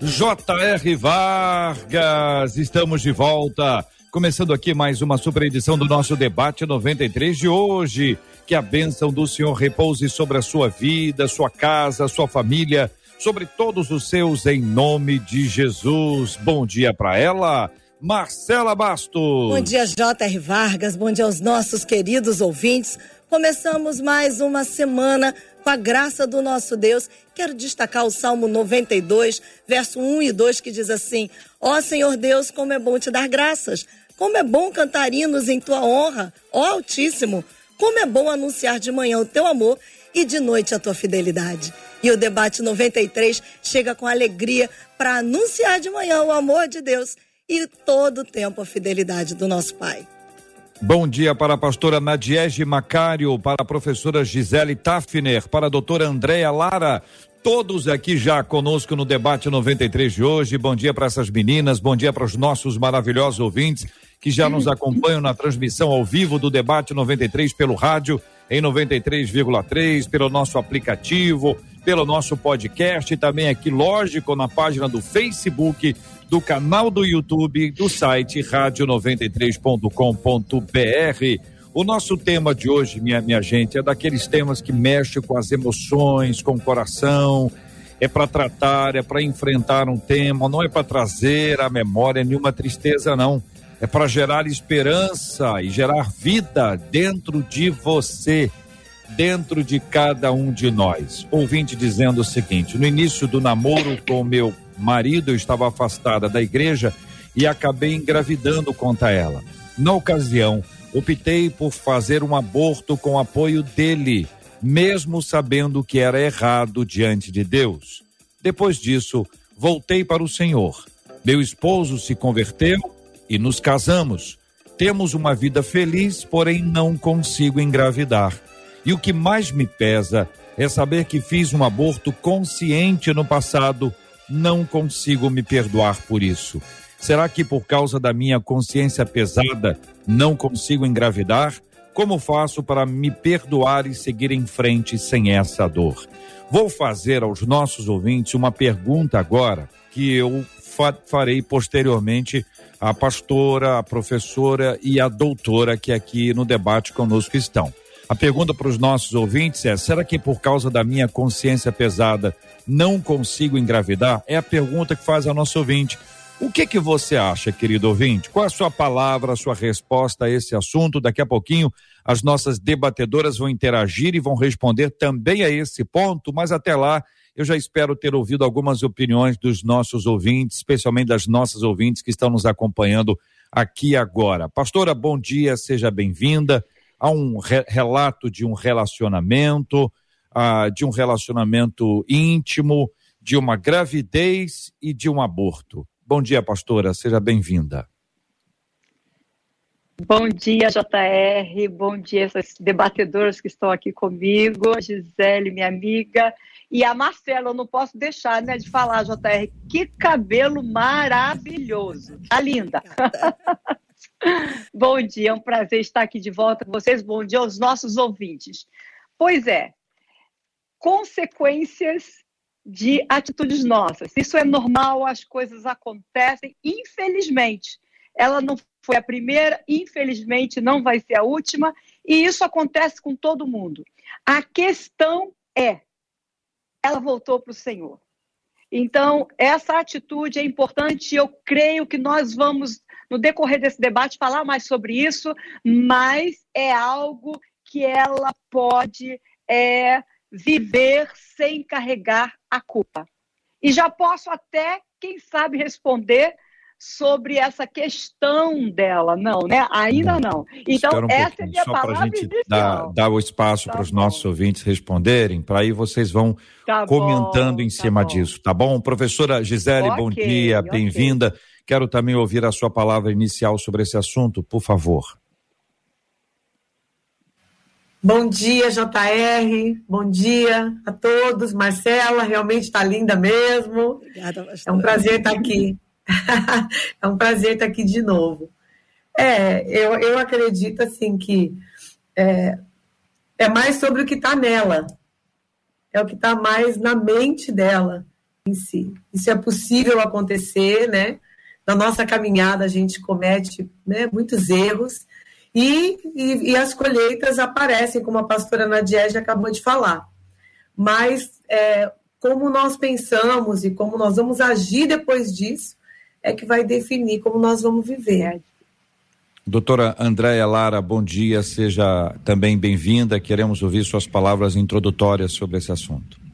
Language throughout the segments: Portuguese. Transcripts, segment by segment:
J.R. Vargas. Estamos de volta. Começando aqui mais uma super edição do nosso debate 93 de hoje. Que a bênção do Senhor repouse sobre a sua vida, sua casa, sua família, sobre todos os seus, em nome de Jesus. Bom dia para ela. Marcela Bastos. Bom dia, J.R. Vargas. Bom dia aos nossos queridos ouvintes. Começamos mais uma semana com a graça do nosso Deus. Quero destacar o Salmo 92, verso 1 e 2, que diz assim: Ó Senhor Deus, como é bom te dar graças, como é bom cantar hinos em tua honra, ó Altíssimo. Como é bom anunciar de manhã o teu amor e de noite a tua fidelidade. E o debate 93 chega com alegria para anunciar de manhã o amor de Deus e todo o tempo a fidelidade do nosso Pai. Bom dia para a pastora Nadiege Macário, para a professora Gisele Tafner, para a doutora Andréa Lara, todos aqui já conosco no debate 93 de hoje. Bom dia para essas meninas, bom dia para os nossos maravilhosos ouvintes que já nos acompanham na transmissão ao vivo do debate 93 pelo rádio em 93,3, pelo nosso aplicativo, pelo nosso podcast e também aqui, lógico, na página do Facebook, do canal do YouTube, do site rádio93.com.br. O nosso tema de hoje, minha, minha gente, é daqueles temas que mexem com as emoções, com o coração. É para tratar, é para enfrentar um tema, não é para trazer à memória nenhuma tristeza, não é para gerar esperança e gerar vida dentro de você, dentro de cada um de nós. Ouvinte dizendo o seguinte: no início do namoro com meu marido, eu estava afastada da igreja e acabei engravidando contra ela. Na ocasião, optei por fazer um aborto com apoio dele, mesmo sabendo que era errado diante de Deus. Depois disso, voltei para o Senhor. Meu esposo se converteu e nos casamos. Temos uma vida feliz, porém não consigo engravidar. E o que mais me pesa é saber que fiz um aborto consciente no passado. Não consigo me perdoar por isso. Será que por causa da minha consciência pesada não consigo engravidar? Como faço para me perdoar e seguir em frente sem essa dor? Vou fazer aos nossos ouvintes uma pergunta agora que eu farei posteriormente a pastora, a professora e a doutora que aqui no debate conosco estão. A pergunta para os nossos ouvintes é: será que por causa da minha consciência pesada não consigo engravidar? É a pergunta que faz a nossa ouvinte. O que que você acha, querido ouvinte? Qual a sua palavra, a sua resposta a esse assunto? Daqui a pouquinho as nossas debatedoras vão interagir e vão responder também a esse ponto, mas até lá eu já espero ter ouvido algumas opiniões dos nossos ouvintes, especialmente das nossas ouvintes que estão nos acompanhando aqui agora. Pastora, bom dia, seja bem-vinda. Há um re relato de um relacionamento, uh, de um relacionamento íntimo, de uma gravidez e de um aborto. Bom dia, pastora, seja bem-vinda. Bom dia, JR. Bom dia, essas debatedoras que estão aqui comigo. Gisele, minha amiga. E a Marcela, eu não posso deixar né, de falar, JR, que cabelo maravilhoso. Tá linda. Bom dia, é um prazer estar aqui de volta com vocês. Bom dia aos nossos ouvintes. Pois é, consequências de atitudes nossas. Isso é normal, as coisas acontecem, infelizmente. Ela não foi a primeira, infelizmente não vai ser a última, e isso acontece com todo mundo. A questão é ela voltou para o Senhor. Então, essa atitude é importante. Eu creio que nós vamos, no decorrer desse debate, falar mais sobre isso, mas é algo que ela pode é, viver sem carregar a culpa. E já posso até, quem sabe, responder sobre essa questão dela, não, né? Ainda não. Então, um essa é a minha só palavra gente inicial. Dar, dar o espaço tá para os nossos ouvintes responderem, para aí vocês vão tá comentando bom, em tá cima disso, tá bom? Professora Gisele, okay, bom dia, okay. bem-vinda. Quero também ouvir a sua palavra inicial sobre esse assunto, por favor. Bom dia, JR. Bom dia a todos. Marcela, realmente está linda mesmo. Obrigada, É um prazer estar aqui. é um prazer estar aqui de novo. É, eu, eu acredito assim que é, é mais sobre o que está nela, é o que está mais na mente dela em si. Isso é possível acontecer, né? Na nossa caminhada a gente comete né, muitos erros e, e, e, as colheitas aparecem, como a pastora Nadiege acabou de falar. Mas é, como nós pensamos e como nós vamos agir depois disso, é que vai definir como nós vamos viver. Doutora Andréia Lara, bom dia, seja também bem-vinda. Queremos ouvir suas palavras introdutórias sobre esse assunto.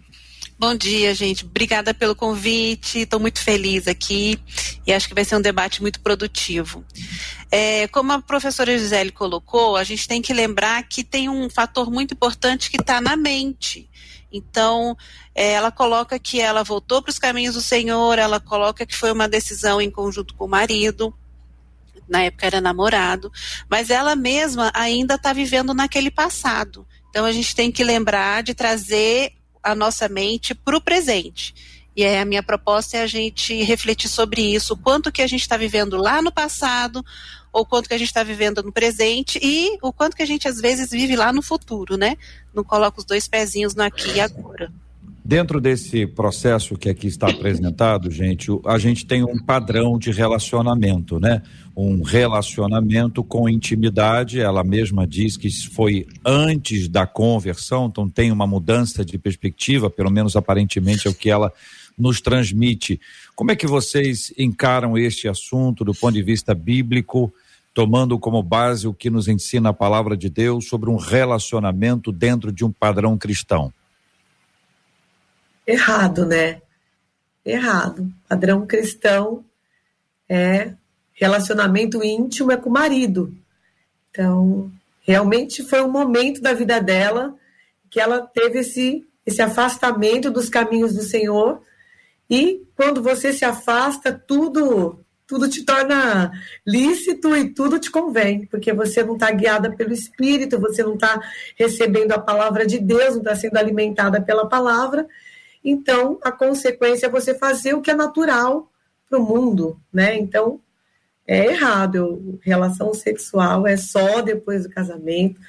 Bom dia, gente. Obrigada pelo convite. Estou muito feliz aqui e acho que vai ser um debate muito produtivo. É, como a professora Gisele colocou, a gente tem que lembrar que tem um fator muito importante que está na mente. Então, é, ela coloca que ela voltou para os caminhos do Senhor, ela coloca que foi uma decisão em conjunto com o marido, na época era namorado, mas ela mesma ainda está vivendo naquele passado. Então, a gente tem que lembrar de trazer a nossa mente para o presente. E aí a minha proposta é a gente refletir sobre isso, o quanto que a gente está vivendo lá no passado, ou quanto que a gente está vivendo no presente e o quanto que a gente às vezes vive lá no futuro, né? Não coloca os dois pezinhos no aqui e agora. Dentro desse processo que aqui está apresentado, gente, a gente tem um padrão de relacionamento, né? Um relacionamento com intimidade. Ela mesma diz que foi antes da conversão, então tem uma mudança de perspectiva, pelo menos aparentemente é o que ela nos transmite. Como é que vocês encaram este assunto do ponto de vista bíblico? tomando como base o que nos ensina a palavra de Deus sobre um relacionamento dentro de um padrão cristão? Errado, né? Errado. Padrão cristão é relacionamento íntimo é com o marido. Então, realmente foi um momento da vida dela que ela teve esse, esse afastamento dos caminhos do Senhor. E quando você se afasta, tudo tudo te torna lícito e tudo te convém, porque você não está guiada pelo Espírito, você não está recebendo a palavra de Deus, não está sendo alimentada pela palavra. Então, a consequência é você fazer o que é natural para o mundo, né? Então, é errado. Relação sexual é só depois do casamento.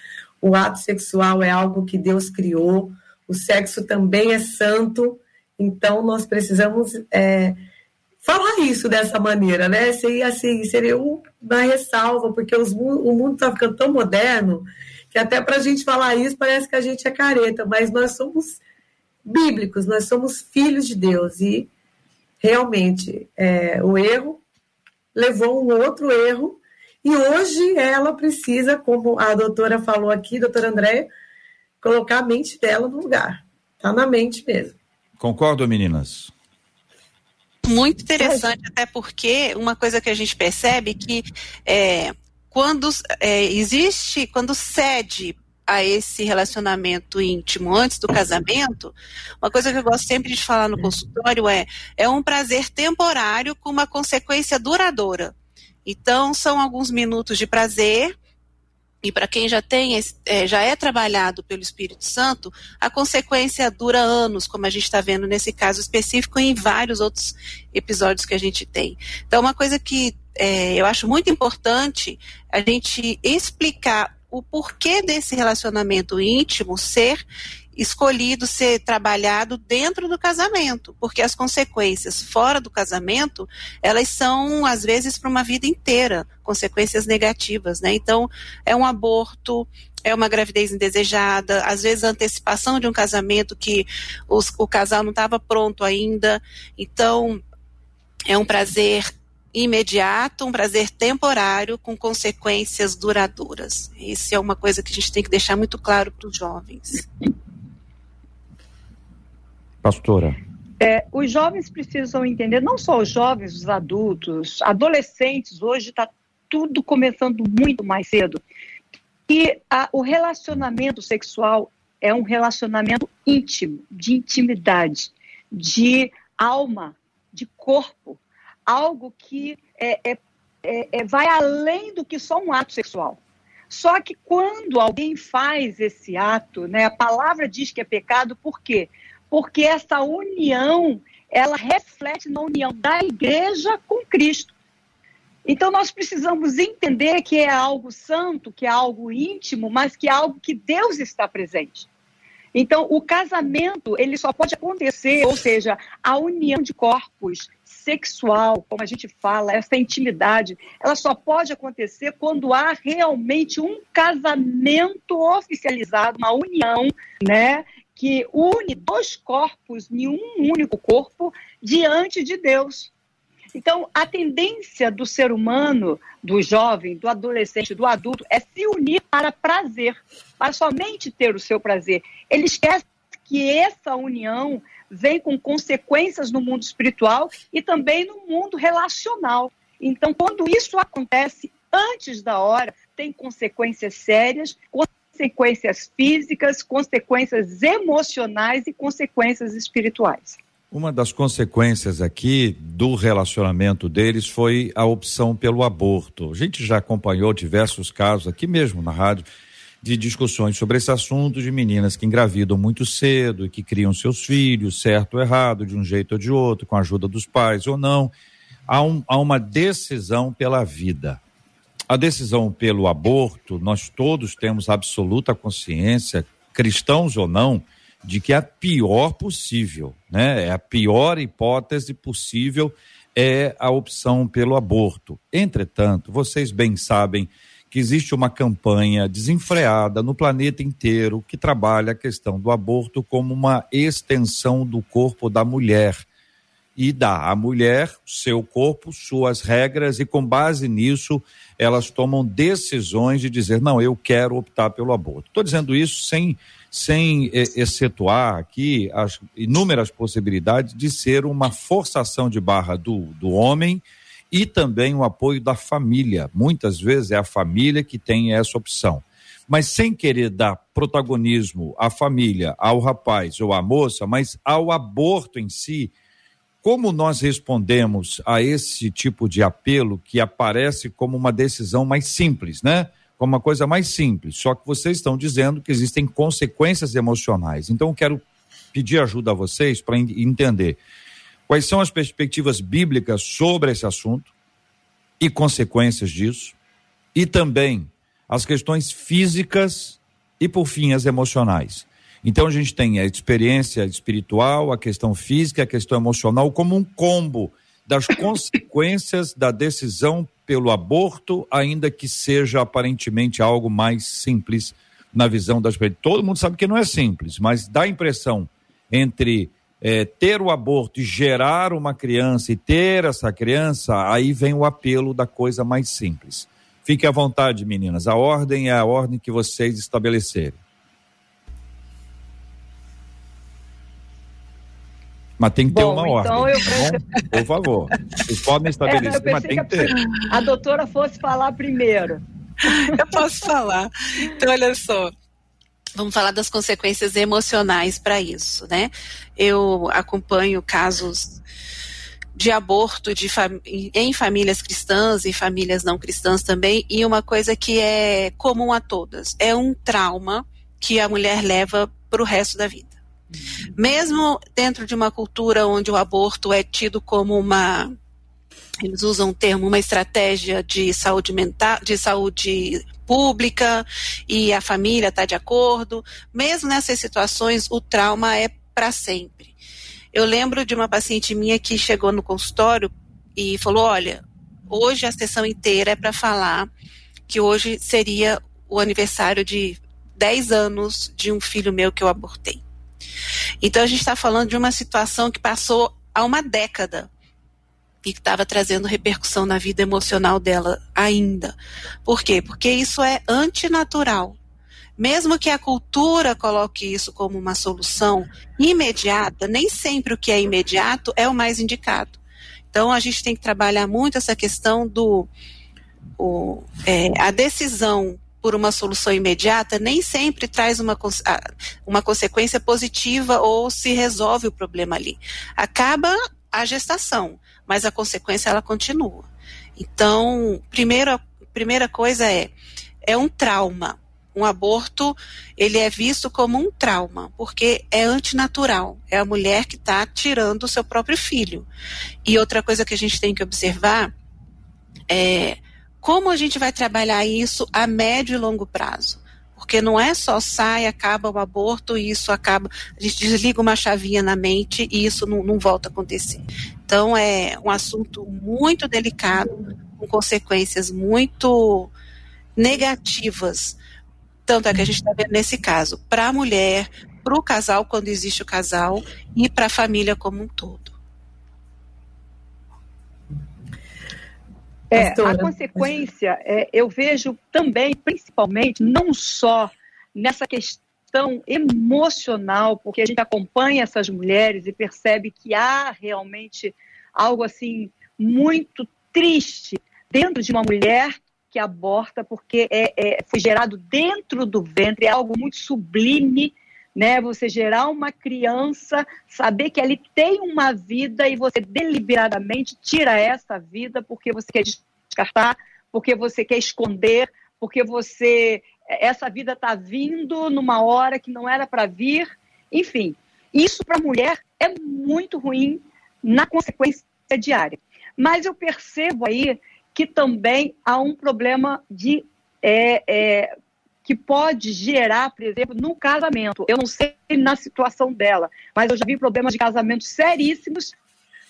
O ato sexual é algo que Deus criou. O sexo também é santo. Então, nós precisamos é, falar isso dessa maneira, né? Seria, assim, seria uma ressalva, porque os, o mundo está ficando tão moderno que até para a gente falar isso parece que a gente é careta, mas nós somos bíblicos, nós somos filhos de Deus e realmente é, o erro levou um outro erro e hoje ela precisa, como a doutora falou aqui, doutora André, colocar a mente dela no lugar. Está na mente mesmo. Concordo, meninas? Muito interessante, até porque uma coisa que a gente percebe que é, quando é, existe, quando cede a esse relacionamento íntimo antes do casamento, uma coisa que eu gosto sempre de falar no consultório é é um prazer temporário com uma consequência duradoura. Então, são alguns minutos de prazer e para quem já tem, é, já é trabalhado pelo Espírito Santo, a consequência dura anos, como a gente está vendo nesse caso específico e em vários outros episódios que a gente tem. Então, uma coisa que é, eu acho muito importante a gente explicar o porquê desse relacionamento íntimo ser escolhido ser trabalhado dentro do casamento, porque as consequências fora do casamento, elas são às vezes para uma vida inteira, consequências negativas, né? Então, é um aborto, é uma gravidez indesejada, às vezes a antecipação de um casamento que os, o casal não estava pronto ainda. Então, é um prazer imediato, um prazer temporário com consequências duradouras. Isso é uma coisa que a gente tem que deixar muito claro para os jovens. Pastora. É, os jovens precisam entender, não só os jovens, os adultos, adolescentes, hoje está tudo começando muito mais cedo, que a, o relacionamento sexual é um relacionamento íntimo, de intimidade, de alma, de corpo, algo que é, é, é, é, vai além do que só um ato sexual. Só que quando alguém faz esse ato, né, a palavra diz que é pecado, por quê? Porque essa união, ela reflete na união da igreja com Cristo. Então nós precisamos entender que é algo santo, que é algo íntimo, mas que é algo que Deus está presente. Então, o casamento, ele só pode acontecer, ou seja, a união de corpos sexual, como a gente fala, essa intimidade, ela só pode acontecer quando há realmente um casamento oficializado, uma união, né, que une dois corpos em um único corpo diante de Deus. Então, a tendência do ser humano, do jovem, do adolescente, do adulto, é se unir para prazer, para somente ter o seu prazer. Ele esquece que essa união vem com consequências no mundo espiritual e também no mundo relacional. Então, quando isso acontece antes da hora, tem consequências sérias, consequências físicas, consequências emocionais e consequências espirituais. Uma das consequências aqui do relacionamento deles foi a opção pelo aborto. A gente já acompanhou diversos casos aqui mesmo na rádio de discussões sobre esse assunto de meninas que engravidam muito cedo e que criam seus filhos, certo ou errado, de um jeito ou de outro, com a ajuda dos pais ou não. Há, um, há uma decisão pela vida. A decisão pelo aborto, nós todos temos absoluta consciência, cristãos ou não, de que é a pior possível, né? É a pior hipótese possível é a opção pelo aborto. Entretanto, vocês bem sabem que existe uma campanha desenfreada no planeta inteiro que trabalha a questão do aborto como uma extensão do corpo da mulher e dá à mulher seu corpo, suas regras e com base nisso elas tomam decisões de dizer não, eu quero optar pelo aborto. Estou dizendo isso sem sem excetuar aqui as inúmeras possibilidades de ser uma forçação de barra do, do homem e também o apoio da família. Muitas vezes é a família que tem essa opção. Mas sem querer dar protagonismo à família, ao rapaz ou à moça, mas ao aborto em si, como nós respondemos a esse tipo de apelo que aparece como uma decisão mais simples, né? como uma coisa mais simples. Só que vocês estão dizendo que existem consequências emocionais. Então, eu quero pedir ajuda a vocês para entender quais são as perspectivas bíblicas sobre esse assunto e consequências disso, e também as questões físicas e, por fim, as emocionais. Então, a gente tem a experiência espiritual, a questão física, a questão emocional, como um combo das consequências da decisão pelo aborto, ainda que seja aparentemente algo mais simples na visão das pessoas. Todo mundo sabe que não é simples, mas dá a impressão entre é, ter o aborto e gerar uma criança e ter essa criança, aí vem o apelo da coisa mais simples. Fique à vontade, meninas. A ordem é a ordem que vocês estabelecerem. Mas tem que ter uma então ordem. Eu... Bom, por favor. Vocês podem estabelecer, é, mas tem que ter. A doutora fosse falar primeiro. Eu posso falar. Então, olha só. Vamos falar das consequências emocionais para isso, né? Eu acompanho casos de aborto de em famílias cristãs e famílias não cristãs também, e uma coisa que é comum a todas, é um trauma que a mulher leva para o resto da vida. Mesmo dentro de uma cultura onde o aborto é tido como uma eles usam o termo uma estratégia de saúde mental, de saúde pública e a família está de acordo. Mesmo nessas situações, o trauma é para sempre. Eu lembro de uma paciente minha que chegou no consultório e falou: Olha, hoje a sessão inteira é para falar que hoje seria o aniversário de 10 anos de um filho meu que eu abortei. Então a gente está falando de uma situação que passou há uma década e que estava trazendo repercussão na vida emocional dela ainda. Por quê? Porque isso é antinatural. mesmo que a cultura coloque isso como uma solução imediata, nem sempre o que é imediato é o mais indicado. Então a gente tem que trabalhar muito essa questão do o, é, a decisão por uma solução imediata nem sempre traz uma, uma consequência positiva ou se resolve o problema ali. Acaba a gestação, mas a consequência ela continua. Então, primeira, primeira coisa é, é um trauma. Um aborto, ele é visto como um trauma, porque é antinatural. É a mulher que está tirando o seu próprio filho. E outra coisa que a gente tem que observar é como a gente vai trabalhar isso a médio e longo prazo? Porque não é só sai, acaba o aborto e isso acaba. A gente desliga uma chavinha na mente e isso não, não volta a acontecer. Então é um assunto muito delicado, com consequências muito negativas. Tanto é que a gente está vendo nesse caso, para a mulher, para o casal, quando existe o casal, e para a família como um todo. É, a consequência, é, eu vejo também, principalmente, não só nessa questão emocional, porque a gente acompanha essas mulheres e percebe que há realmente algo assim muito triste dentro de uma mulher que aborta, porque é, é, foi gerado dentro do ventre, é algo muito sublime, né? Você gerar uma criança, saber que ele tem uma vida e você deliberadamente tira essa vida porque você quer descartar, porque você quer esconder, porque você essa vida está vindo numa hora que não era para vir, enfim. Isso para a mulher é muito ruim na consequência diária. Mas eu percebo aí que também há um problema de é, é, que pode gerar, por exemplo, no casamento. Eu não sei na situação dela, mas eu já vi problemas de casamento seríssimos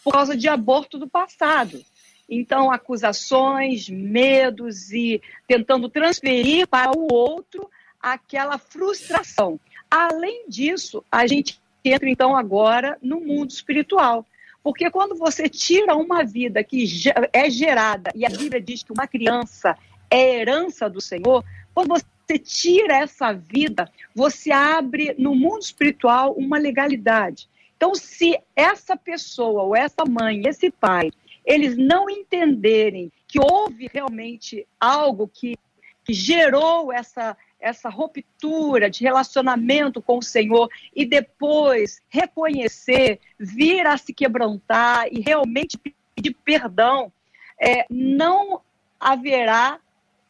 por causa de aborto do passado. Então, acusações, medos e tentando transferir para o outro aquela frustração. Além disso, a gente entra então agora no mundo espiritual. Porque quando você tira uma vida que é gerada, e a Bíblia diz que uma criança é herança do Senhor, quando você tira essa vida, você abre no mundo espiritual uma legalidade. Então, se essa pessoa, ou essa mãe, esse pai, eles não entenderem que houve realmente algo que, que gerou essa, essa ruptura de relacionamento com o Senhor e depois reconhecer, vir a se quebrantar e realmente pedir perdão, é, não haverá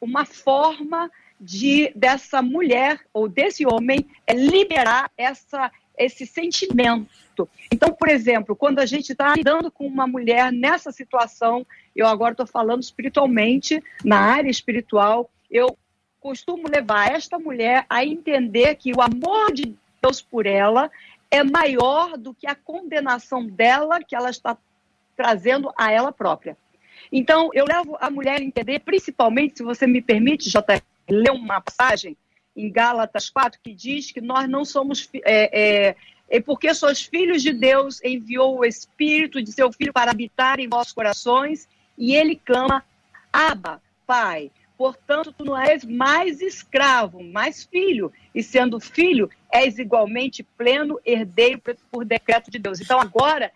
uma forma de dessa mulher ou desse homem é liberar essa esse sentimento. Então, por exemplo, quando a gente está lidando com uma mulher nessa situação, eu agora estou falando espiritualmente, na área espiritual, eu costumo levar esta mulher a entender que o amor de Deus por ela é maior do que a condenação dela que ela está trazendo a ela própria. Então, eu levo a mulher a entender, principalmente, se você me permite, JR, ler uma passagem em Gálatas 4 que diz que nós não somos. É, é, é porque sois filhos de Deus, enviou o Espírito de seu Filho para habitar em vossos corações, e ele clama: Abba, Pai. Portanto, tu não és mais escravo, mais filho. E sendo filho, és igualmente pleno herdeiro por decreto de Deus. Então, agora,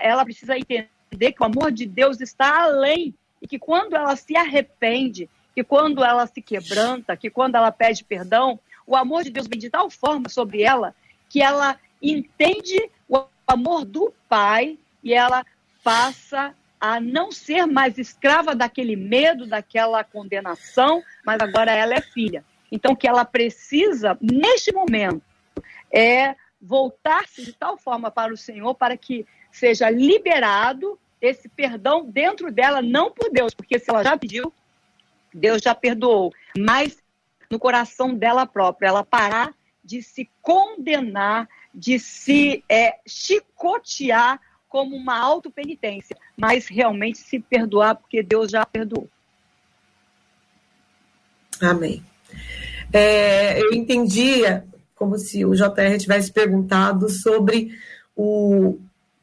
ela precisa entender que o amor de Deus está além. E que quando ela se arrepende, que quando ela se quebranta, que quando ela pede perdão, o amor de Deus vem de tal forma sobre ela que ela entende o amor do Pai e ela passa a não ser mais escrava daquele medo, daquela condenação, mas agora ela é filha. Então, o que ela precisa, neste momento, é voltar-se de tal forma para o Senhor para que seja liberado esse perdão dentro dela, não por Deus, porque se ela já pediu, Deus já perdoou, mas no coração dela própria, ela parar de se condenar, de se é, chicotear como uma autopenitência, mas realmente se perdoar, porque Deus já perdoou. Amém. É, eu entendia como se o JR tivesse perguntado sobre o,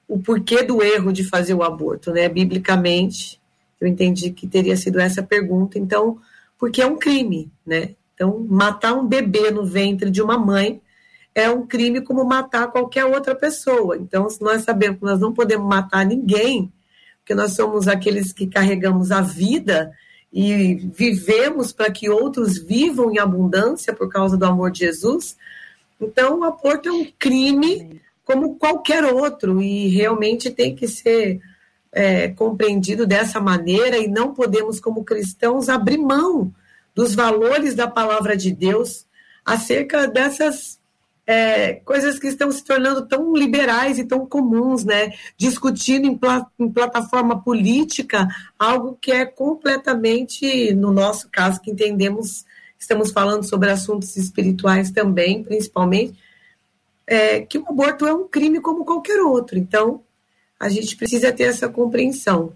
o porquê do erro de fazer o aborto, né? Biblicamente, eu entendi que teria sido essa pergunta. Então, porque é um crime, né? Então, matar um bebê no ventre de uma mãe é um crime como matar qualquer outra pessoa. Então, se nós sabemos que nós não podemos matar ninguém, porque nós somos aqueles que carregamos a vida e vivemos para que outros vivam em abundância por causa do amor de Jesus, então o aborto é um crime como qualquer outro e realmente tem que ser é, compreendido dessa maneira e não podemos, como cristãos, abrir mão dos valores da palavra de Deus acerca dessas é, coisas que estão se tornando tão liberais e tão comuns, né? Discutindo em, pla em, plataforma política algo que é completamente, no nosso caso, que entendemos, estamos falando sobre assuntos espirituais também, principalmente, é, que o aborto é um crime como qualquer outro. Então, a gente precisa ter essa compreensão.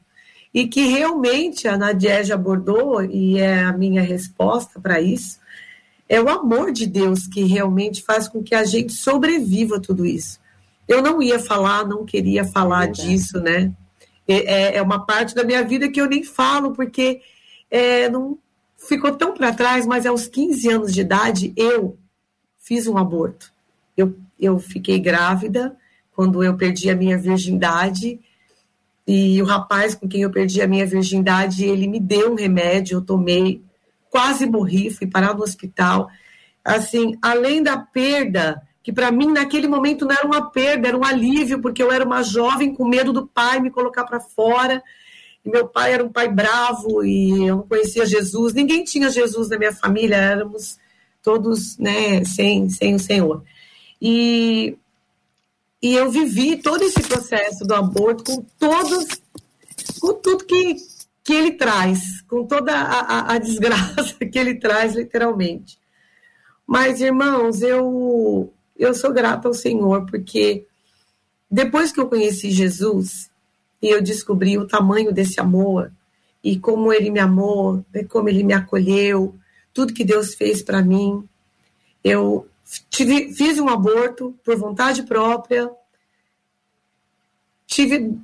E que realmente a Nadiege abordou, e é a minha resposta para isso, é o amor de Deus que realmente faz com que a gente sobreviva a tudo isso. Eu não ia falar, não queria falar é disso, né? É, é, uma parte da minha vida que eu nem falo, porque é, não ficou tão para trás, mas aos 15 anos de idade eu fiz um aborto. Eu, eu fiquei grávida quando eu perdi a minha virgindade, e o rapaz com quem eu perdi a minha virgindade, ele me deu um remédio, eu tomei, quase morri, fui parar no hospital. Assim, além da perda, que para mim naquele momento não era uma perda, era um alívio, porque eu era uma jovem com medo do pai me colocar para fora. E meu pai era um pai bravo e eu não conhecia Jesus. Ninguém tinha Jesus na minha família, éramos todos, né, sem, sem o Senhor. E, e eu vivi todo esse processo do aborto com todos, com tudo que, que ele traz, com toda a, a, a desgraça que ele traz, literalmente. Mas, irmãos, eu, eu sou grata ao Senhor, porque depois que eu conheci Jesus e eu descobri o tamanho desse amor e como ele me amou, como ele me acolheu, tudo que Deus fez para mim, eu tive, fiz um aborto por vontade própria, tive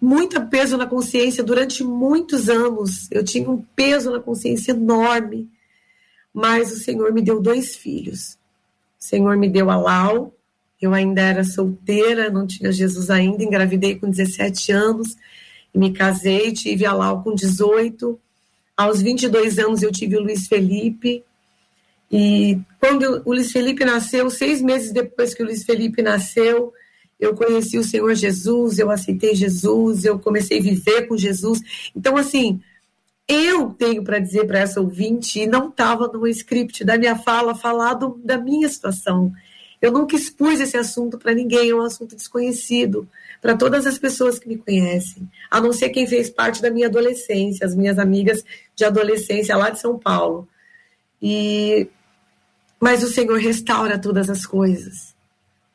muito peso na consciência durante muitos anos. Eu tinha um peso na consciência enorme. Mas o Senhor me deu dois filhos. O Senhor me deu a Lau. Eu ainda era solteira, não tinha Jesus ainda. Engravidei com 17 anos e me casei. Tive a Lau com 18. Aos 22 anos eu tive o Luiz Felipe. E quando o Luiz Felipe nasceu, seis meses depois que o Luiz Felipe nasceu, eu conheci o Senhor Jesus, eu aceitei Jesus, eu comecei a viver com Jesus. Então, assim, eu tenho para dizer para essa ouvinte, e não estava no script da minha fala, falado da minha situação. Eu nunca expus esse assunto para ninguém, é um assunto desconhecido para todas as pessoas que me conhecem, a não ser quem fez parte da minha adolescência, as minhas amigas de adolescência lá de São Paulo. E mas o Senhor restaura todas as coisas.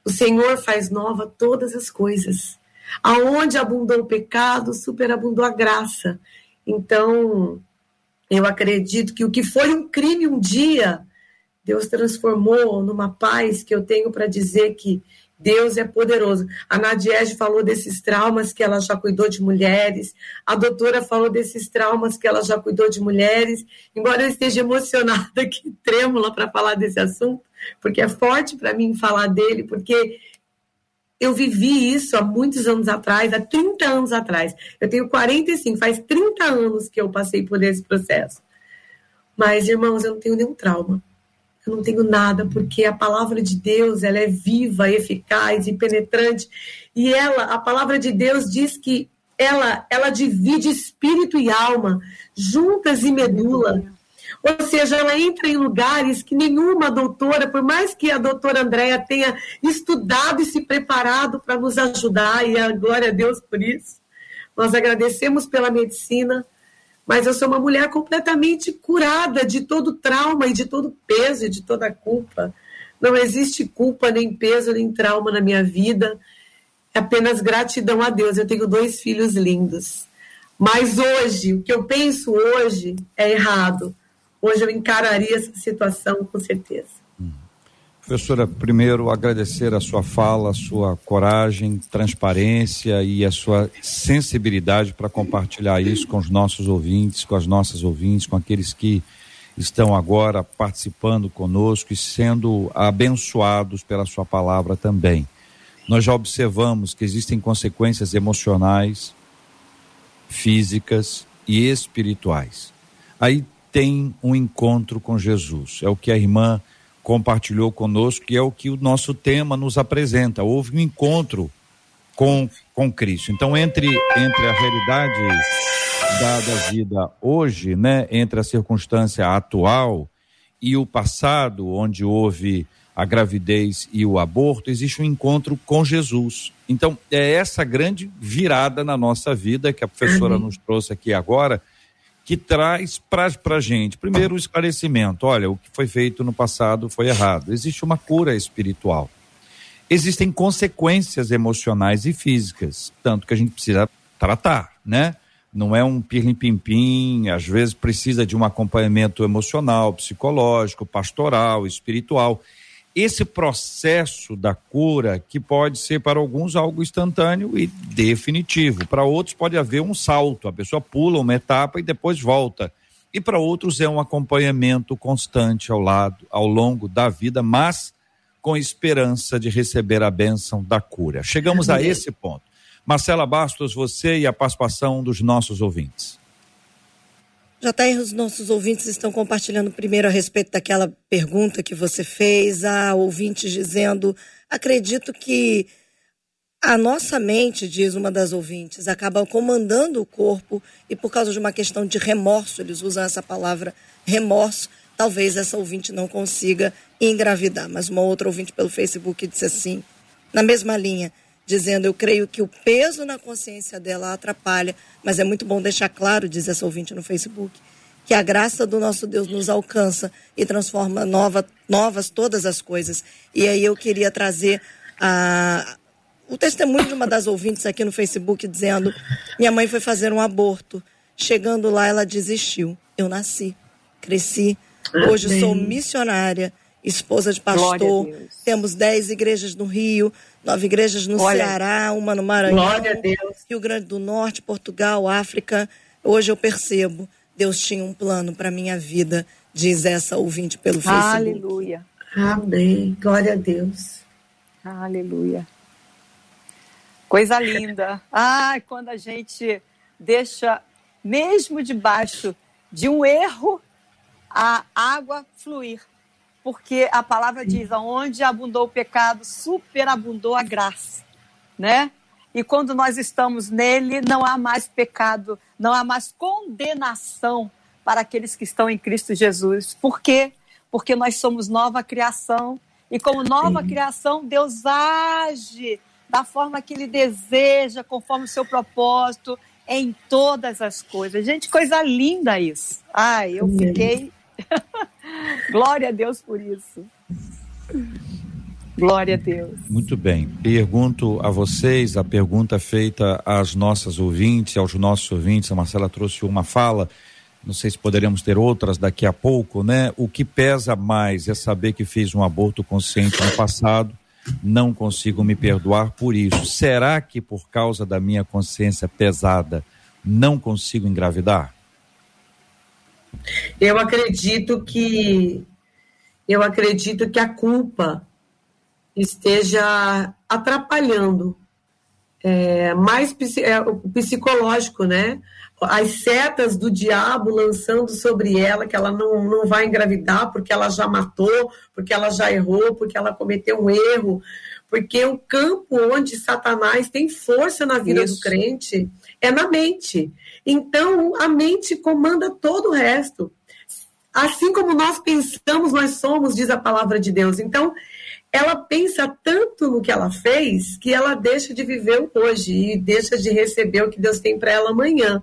O Senhor faz nova todas as coisas. Aonde abundou o pecado, superabundou a graça. Então, eu acredito que o que foi um crime um dia, Deus transformou numa paz que eu tenho para dizer que Deus é poderoso. A Nadiege falou desses traumas que ela já cuidou de mulheres. A doutora falou desses traumas que ela já cuidou de mulheres. Embora eu esteja emocionada aqui, trêmula para falar desse assunto, porque é forte para mim falar dele, porque eu vivi isso há muitos anos atrás, há 30 anos atrás. Eu tenho 45, faz 30 anos que eu passei por esse processo. Mas, irmãos, eu não tenho nenhum trauma eu não tenho nada, porque a palavra de Deus, ela é viva, eficaz e penetrante. E ela, a palavra de Deus diz que ela, ela divide espírito e alma, juntas e medula. Ou seja, ela entra em lugares que nenhuma doutora, por mais que a doutora Andréa tenha estudado e se preparado para nos ajudar, e a glória a Deus por isso, nós agradecemos pela medicina, mas eu sou uma mulher completamente curada de todo trauma e de todo peso e de toda culpa. Não existe culpa, nem peso, nem trauma na minha vida. É apenas gratidão a Deus. Eu tenho dois filhos lindos. Mas hoje, o que eu penso hoje é errado. Hoje eu encararia essa situação com certeza. Professora, primeiro agradecer a sua fala, a sua coragem, transparência e a sua sensibilidade para compartilhar isso com os nossos ouvintes, com as nossas ouvintes, com aqueles que estão agora participando conosco e sendo abençoados pela Sua palavra também. Nós já observamos que existem consequências emocionais, físicas e espirituais. Aí tem um encontro com Jesus. É o que a irmã compartilhou conosco, que é o que o nosso tema nos apresenta. Houve um encontro com, com Cristo. Então, entre, entre a realidade da, da vida hoje, né, entre a circunstância atual e o passado, onde houve a gravidez e o aborto, existe um encontro com Jesus. Então, é essa grande virada na nossa vida que a professora uhum. nos trouxe aqui agora, que traz para a gente, primeiro, o esclarecimento: olha, o que foi feito no passado foi errado. Existe uma cura espiritual. Existem consequências emocionais e físicas, tanto que a gente precisa tratar, né? Não é um pirlim-pim-pim, às vezes precisa de um acompanhamento emocional, psicológico, pastoral, espiritual esse processo da cura, que pode ser para alguns algo instantâneo e definitivo, para outros pode haver um salto, a pessoa pula uma etapa e depois volta. E para outros é um acompanhamento constante ao lado, ao longo da vida, mas com esperança de receber a bênção da cura. Chegamos a esse ponto. Marcela Bastos, você e a participação dos nossos ouvintes. JR, os nossos ouvintes estão compartilhando primeiro a respeito daquela pergunta que você fez, a ouvintes dizendo: acredito que a nossa mente, diz uma das ouvintes, acaba comandando o corpo e por causa de uma questão de remorso, eles usam essa palavra remorso, talvez essa ouvinte não consiga engravidar. Mas uma outra ouvinte pelo Facebook disse assim, na mesma linha, dizendo: Eu creio que o peso na consciência dela atrapalha, mas é muito bom deixar claro, diz essa ouvinte no Facebook, que a graça do nosso Deus nos alcança e transforma nova, novas todas as coisas. E aí eu queria trazer a, o testemunho de uma das ouvintes aqui no Facebook dizendo: Minha mãe foi fazer um aborto. Chegando lá, ela desistiu. Eu nasci, cresci. Hoje sou missionária, esposa de pastor. Temos dez igrejas no Rio, nove igrejas no Olha, Ceará, uma no Maranhão, Rio Grande do Norte, Portugal, África. Hoje eu percebo, Deus tinha um plano para minha vida, diz essa ouvinte pelo Facebook. Aleluia. Amém. Glória a Deus. Aleluia. Coisa linda. Ai, quando a gente deixa, mesmo debaixo de um erro, a água fluir porque a palavra diz: aonde abundou o pecado, superabundou a graça, né? E quando nós estamos nele, não há mais pecado, não há mais condenação para aqueles que estão em Cristo Jesus. Por quê? Porque nós somos nova criação. E como nova criação, Deus age da forma que Ele deseja, conforme o seu propósito, em todas as coisas. Gente, coisa linda isso. Ai, eu fiquei Glória a Deus por isso. Glória a Deus. Muito bem. Pergunto a vocês, a pergunta feita às nossas ouvintes, aos nossos ouvintes, a Marcela trouxe uma fala, não sei se poderemos ter outras daqui a pouco, né? O que pesa mais é saber que fiz um aborto consciente no passado, não consigo me perdoar por isso. Será que por causa da minha consciência pesada não consigo engravidar? Eu acredito que eu acredito que a culpa esteja atrapalhando é, mais é, o psicológico, né? As setas do diabo lançando sobre ela que ela não, não vai engravidar porque ela já matou, porque ela já errou, porque ela cometeu um erro, porque o campo onde Satanás tem força na vida Isso. do crente é na mente. Então, a mente comanda todo o resto. Assim como nós pensamos, nós somos, diz a palavra de Deus. Então, ela pensa tanto no que ela fez que ela deixa de viver o hoje e deixa de receber o que Deus tem para ela amanhã.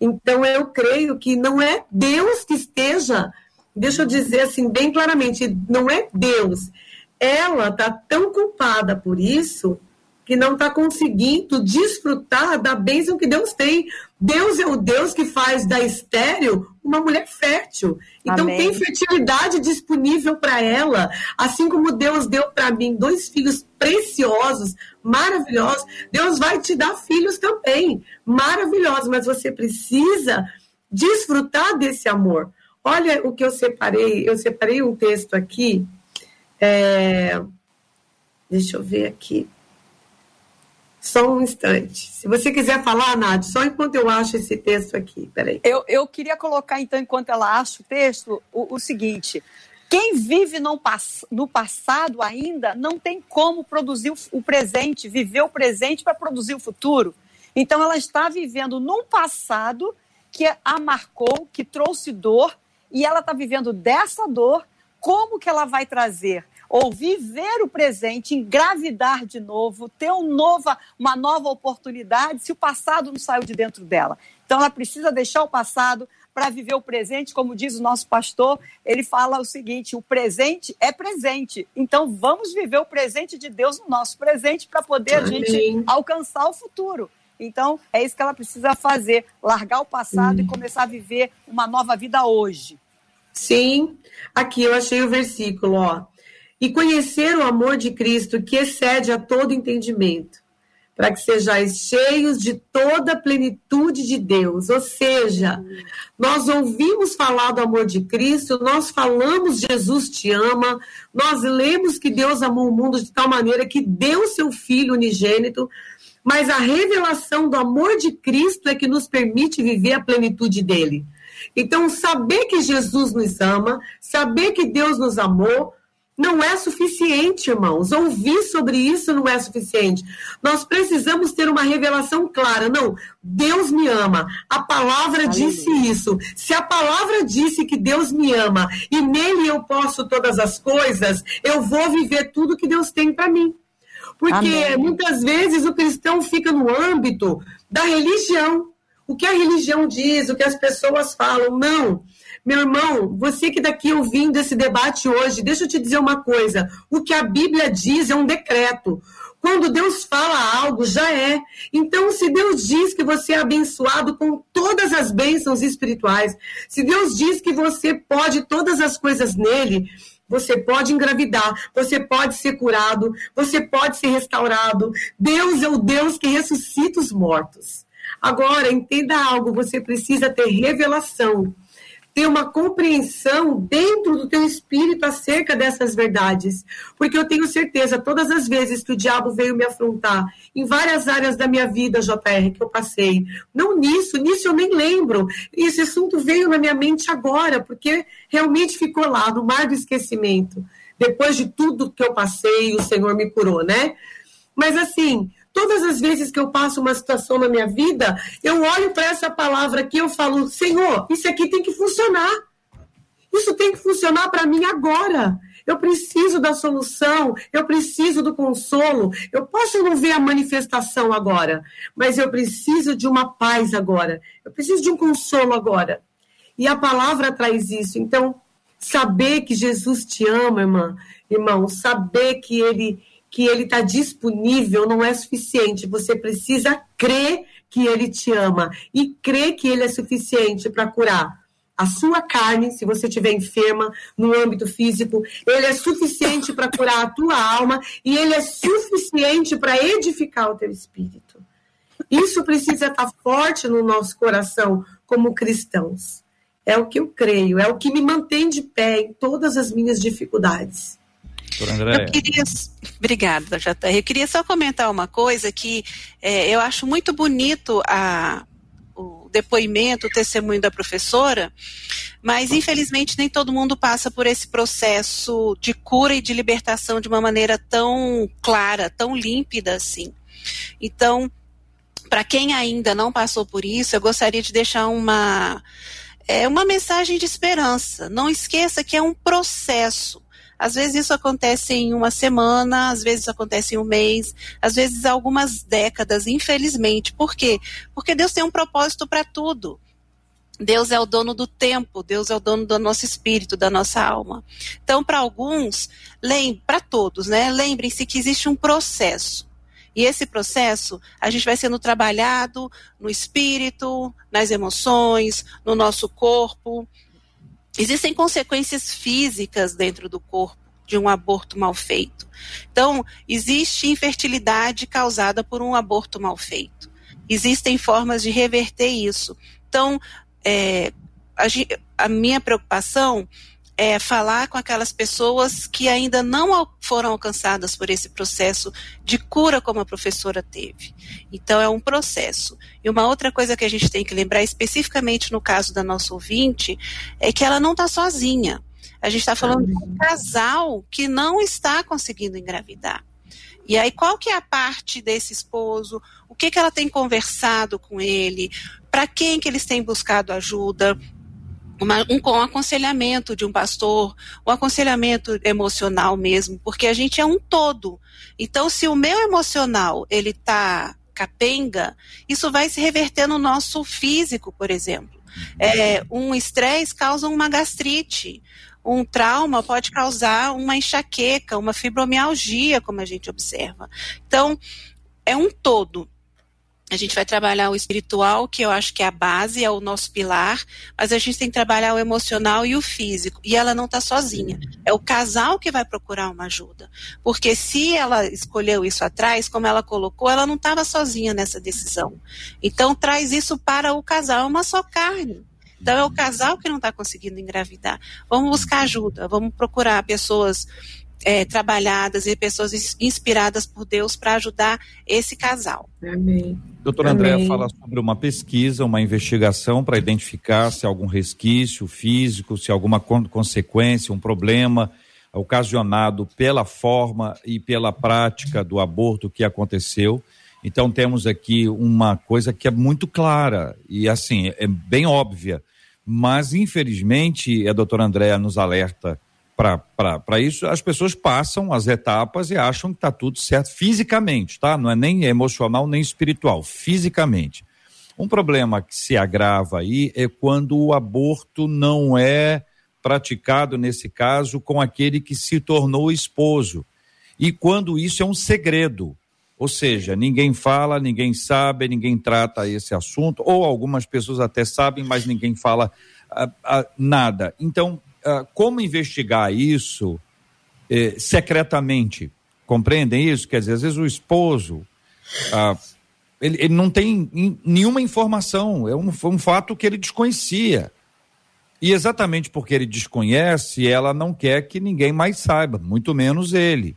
Então, eu creio que não é Deus que esteja, deixa eu dizer assim bem claramente, não é Deus. Ela está tão culpada por isso que não está conseguindo desfrutar da bênção que Deus tem. Deus é o Deus que faz da estéreo uma mulher fértil. Então Amém. tem fertilidade disponível para ela, assim como Deus deu para mim dois filhos preciosos, maravilhosos. Deus vai te dar filhos também, maravilhosos, mas você precisa desfrutar desse amor. Olha o que eu separei. Eu separei um texto aqui. É, deixa eu ver aqui. Só um instante. Se você quiser falar, Nádia, só enquanto eu acho esse texto aqui. Peraí. Eu, eu queria colocar, então, enquanto ela acha o texto, o, o seguinte. Quem vive no, no, passado ainda não tem como produzir o, o presente, viver o presente para produzir o futuro. Então, ela está vivendo num passado que a marcou, que trouxe dor, e ela está vivendo dessa dor. Como que ela vai trazer ou viver o presente, engravidar de novo, ter um nova, uma nova oportunidade se o passado não saiu de dentro dela. Então ela precisa deixar o passado para viver o presente, como diz o nosso pastor, ele fala o seguinte: o presente é presente. Então vamos viver o presente de Deus no nosso presente para poder Amém. a gente alcançar o futuro. Então, é isso que ela precisa fazer: largar o passado hum. e começar a viver uma nova vida hoje. Sim, aqui eu achei o versículo, ó. E conhecer o amor de Cristo que excede a todo entendimento, para que sejais cheios de toda a plenitude de Deus. Ou seja, nós ouvimos falar do amor de Cristo, nós falamos Jesus te ama, nós lemos que Deus amou o mundo de tal maneira que deu seu Filho unigênito mas a revelação do amor de Cristo é que nos permite viver a plenitude dele. Então, saber que Jesus nos ama, saber que Deus nos amou, não é suficiente, irmãos. Ouvir sobre isso não é suficiente. Nós precisamos ter uma revelação clara. Não, Deus me ama. A palavra disse isso. Se a palavra disse que Deus me ama e nele eu posso todas as coisas, eu vou viver tudo que Deus tem para mim. Porque Amém. muitas vezes o cristão fica no âmbito da religião. O que a religião diz, o que as pessoas falam. Não. Meu irmão, você que daqui ouvindo esse debate hoje, deixa eu te dizer uma coisa. O que a Bíblia diz é um decreto. Quando Deus fala algo, já é. Então, se Deus diz que você é abençoado com todas as bênçãos espirituais, se Deus diz que você pode todas as coisas nele, você pode engravidar, você pode ser curado, você pode ser restaurado. Deus é o Deus que ressuscita os mortos. Agora, entenda algo, você precisa ter revelação ter uma compreensão dentro do teu espírito acerca dessas verdades. Porque eu tenho certeza, todas as vezes que o diabo veio me afrontar, em várias áreas da minha vida, JR, que eu passei, não nisso, nisso eu nem lembro. Esse assunto veio na minha mente agora, porque realmente ficou lá, no mar do esquecimento. Depois de tudo que eu passei, o Senhor me curou, né? Mas assim, Todas as vezes que eu passo uma situação na minha vida, eu olho para essa palavra aqui eu falo: Senhor, isso aqui tem que funcionar. Isso tem que funcionar para mim agora. Eu preciso da solução, eu preciso do consolo. Eu posso não ver a manifestação agora, mas eu preciso de uma paz agora. Eu preciso de um consolo agora. E a palavra traz isso. Então, saber que Jesus te ama, irmã, irmão, saber que ele que ele está disponível não é suficiente. Você precisa crer que ele te ama e crer que ele é suficiente para curar a sua carne, se você estiver enferma no âmbito físico, ele é suficiente para curar a tua alma e ele é suficiente para edificar o teu espírito. Isso precisa estar tá forte no nosso coração como cristãos. É o que eu creio, é o que me mantém de pé em todas as minhas dificuldades. Eu queria, obrigada, JR. Eu queria só comentar uma coisa que é, eu acho muito bonito a, o depoimento, o testemunho da professora, mas infelizmente nem todo mundo passa por esse processo de cura e de libertação de uma maneira tão clara, tão límpida assim. Então, para quem ainda não passou por isso, eu gostaria de deixar uma é uma mensagem de esperança. Não esqueça que é um processo. Às vezes isso acontece em uma semana, às vezes acontece em um mês, às vezes algumas décadas, infelizmente. Por quê? Porque Deus tem um propósito para tudo. Deus é o dono do tempo, Deus é o dono do nosso espírito, da nossa alma. Então, para alguns, para todos, né? Lembrem-se que existe um processo. E esse processo, a gente vai sendo trabalhado no espírito, nas emoções, no nosso corpo. Existem consequências físicas dentro do corpo de um aborto mal feito. Então, existe infertilidade causada por um aborto mal feito. Existem formas de reverter isso. Então, é, a, a minha preocupação é, falar com aquelas pessoas que ainda não foram alcançadas por esse processo de cura como a professora teve. Então, é um processo. E uma outra coisa que a gente tem que lembrar, especificamente no caso da nossa ouvinte, é que ela não está sozinha. A gente está falando de um casal que não está conseguindo engravidar. E aí, qual que é a parte desse esposo? O que, que ela tem conversado com ele? Para quem que eles têm buscado ajuda? Uma, um, um aconselhamento de um pastor, um aconselhamento emocional mesmo, porque a gente é um todo. Então, se o meu emocional ele está capenga, isso vai se reverter no nosso físico, por exemplo. É, um estresse causa uma gastrite. Um trauma pode causar uma enxaqueca, uma fibromialgia, como a gente observa. Então, é um todo. A gente vai trabalhar o espiritual, que eu acho que é a base, é o nosso pilar, mas a gente tem que trabalhar o emocional e o físico. E ela não está sozinha. É o casal que vai procurar uma ajuda. Porque se ela escolheu isso atrás, como ela colocou, ela não estava sozinha nessa decisão. Então traz isso para o casal, é uma só carne. Então é o casal que não está conseguindo engravidar. Vamos buscar ajuda, vamos procurar pessoas é, trabalhadas e pessoas inspiradas por Deus para ajudar esse casal. Amém. Doutora Andréa fala sobre uma pesquisa, uma investigação para identificar se há algum resquício físico, se há alguma consequência, um problema ocasionado pela forma e pela prática do aborto que aconteceu. Então temos aqui uma coisa que é muito clara e assim, é bem óbvia, mas infelizmente a doutora Andréa nos alerta para isso, as pessoas passam as etapas e acham que está tudo certo fisicamente, tá? Não é nem emocional nem espiritual, fisicamente. Um problema que se agrava aí é quando o aborto não é praticado, nesse caso, com aquele que se tornou esposo. E quando isso é um segredo. Ou seja, ninguém fala, ninguém sabe, ninguém trata esse assunto, ou algumas pessoas até sabem, mas ninguém fala ah, ah, nada. Então, como investigar isso eh, secretamente? Compreendem isso? Quer dizer, às vezes o esposo uh, ele, ele, não tem in, nenhuma informação, é um, um fato que ele desconhecia. E exatamente porque ele desconhece, ela não quer que ninguém mais saiba, muito menos ele,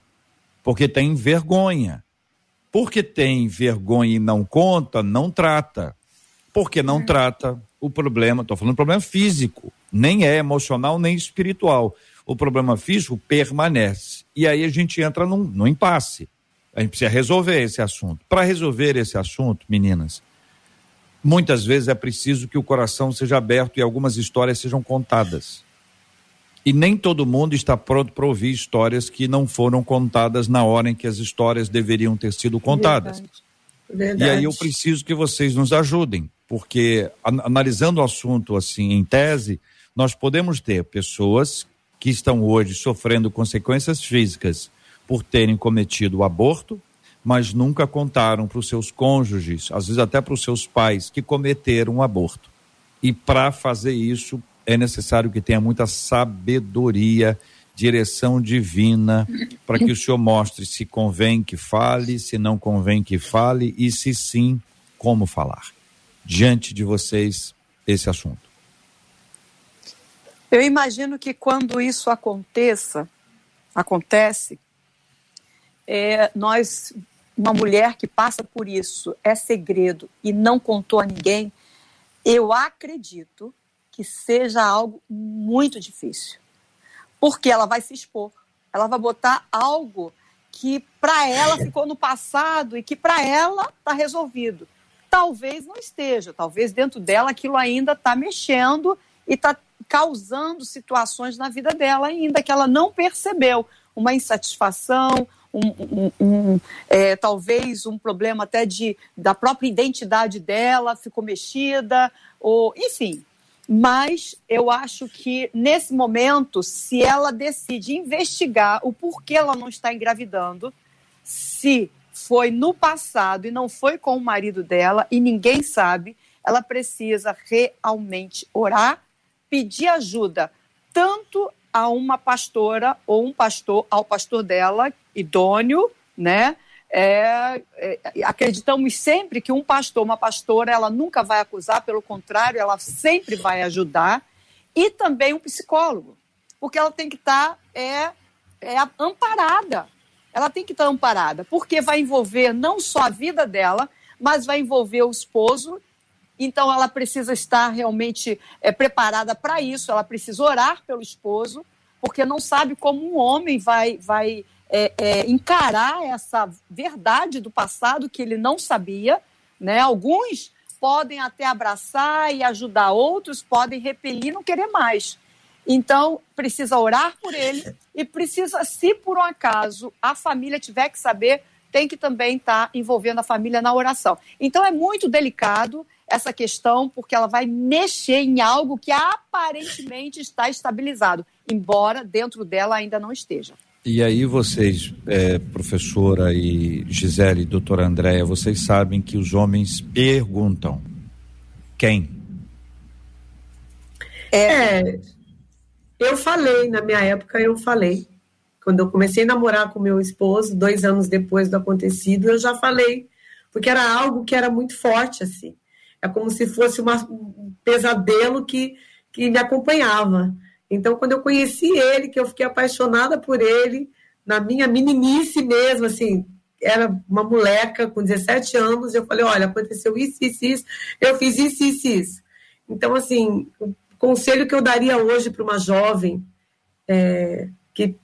porque tem vergonha. Porque tem vergonha e não conta, não trata. Porque não trata o problema, estou falando do problema físico nem é emocional nem espiritual. O problema físico permanece. E aí a gente entra num, num impasse. A gente precisa resolver esse assunto. Para resolver esse assunto, meninas, muitas vezes é preciso que o coração seja aberto e algumas histórias sejam contadas. E nem todo mundo está pronto para ouvir histórias que não foram contadas na hora em que as histórias deveriam ter sido contadas. Verdade. Verdade. E aí eu preciso que vocês nos ajudem, porque analisando o assunto assim em tese, nós podemos ter pessoas que estão hoje sofrendo consequências físicas por terem cometido o aborto, mas nunca contaram para os seus cônjuges, às vezes até para os seus pais, que cometeram um aborto. E para fazer isso é necessário que tenha muita sabedoria, direção divina, para que o Senhor mostre se convém que fale, se não convém que fale e se sim, como falar. Diante de vocês, esse assunto. Eu imagino que quando isso aconteça, acontece, é, nós, uma mulher que passa por isso, é segredo e não contou a ninguém, eu acredito que seja algo muito difícil. Porque ela vai se expor, ela vai botar algo que para ela ficou no passado e que para ela está resolvido. Talvez não esteja, talvez dentro dela aquilo ainda está mexendo e está causando situações na vida dela ainda que ela não percebeu. Uma insatisfação, um, um, um, é, talvez um problema até de, da própria identidade dela ficou mexida, ou enfim. Mas eu acho que nesse momento, se ela decide investigar o porquê ela não está engravidando, se foi no passado e não foi com o marido dela e ninguém sabe, ela precisa realmente orar pedir ajuda tanto a uma pastora ou um pastor, ao pastor dela, idôneo, né? é, é, acreditamos sempre que um pastor, uma pastora, ela nunca vai acusar, pelo contrário, ela sempre vai ajudar, e também um psicólogo, porque ela tem que estar tá, é, é amparada. Ela tem que estar amparada, porque vai envolver não só a vida dela, mas vai envolver o esposo. Então, ela precisa estar realmente é, preparada para isso. Ela precisa orar pelo esposo, porque não sabe como um homem vai, vai é, é, encarar essa verdade do passado que ele não sabia. Né? Alguns podem até abraçar e ajudar, outros podem repelir, não querer mais. Então, precisa orar por ele e precisa, se por um acaso a família tiver que saber, tem que também estar tá envolvendo a família na oração. Então, é muito delicado essa questão, porque ela vai mexer em algo que aparentemente está estabilizado, embora dentro dela ainda não esteja. E aí vocês, é, professora e Gisele, doutora Andréia, vocês sabem que os homens perguntam quem? É, eu falei, na minha época eu falei. Quando eu comecei a namorar com meu esposo, dois anos depois do acontecido, eu já falei, porque era algo que era muito forte, assim. É como se fosse uma, um pesadelo que, que me acompanhava. Então, quando eu conheci ele, que eu fiquei apaixonada por ele, na minha meninice mesmo, assim, era uma moleca com 17 anos, eu falei, olha, aconteceu isso, isso, isso, eu fiz isso, isso, isso. Então, assim, conselho que eu daria hoje para uma jovem é, que,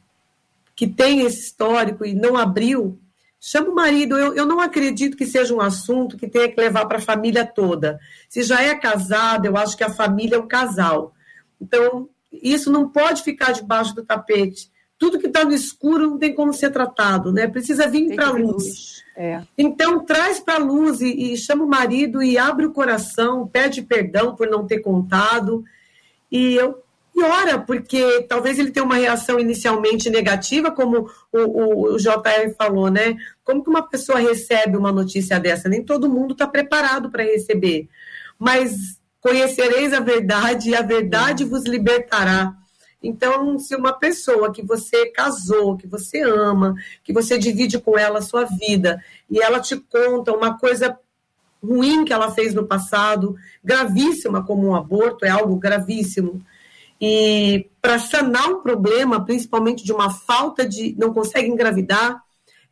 que tem esse histórico e não abriu, chama o marido. Eu, eu não acredito que seja um assunto que tenha que levar para a família toda. Se já é casado, eu acho que a família é um casal. Então, isso não pode ficar debaixo do tapete. Tudo que está no escuro não tem como ser tratado, né? Precisa vir para a luz. luz. É. Então, traz para a luz e, e, chama o marido e abre o coração, pede perdão por não ter contado. E eu e ora, porque talvez ele tenha uma reação inicialmente negativa, como o, o, o JR falou, né? Como que uma pessoa recebe uma notícia dessa? Nem todo mundo está preparado para receber. Mas conhecereis a verdade e a verdade vos libertará. Então, se uma pessoa que você casou, que você ama, que você divide com ela a sua vida, e ela te conta uma coisa ruim que ela fez no passado, gravíssima como um aborto, é algo gravíssimo. E para sanar um problema, principalmente de uma falta de não consegue engravidar,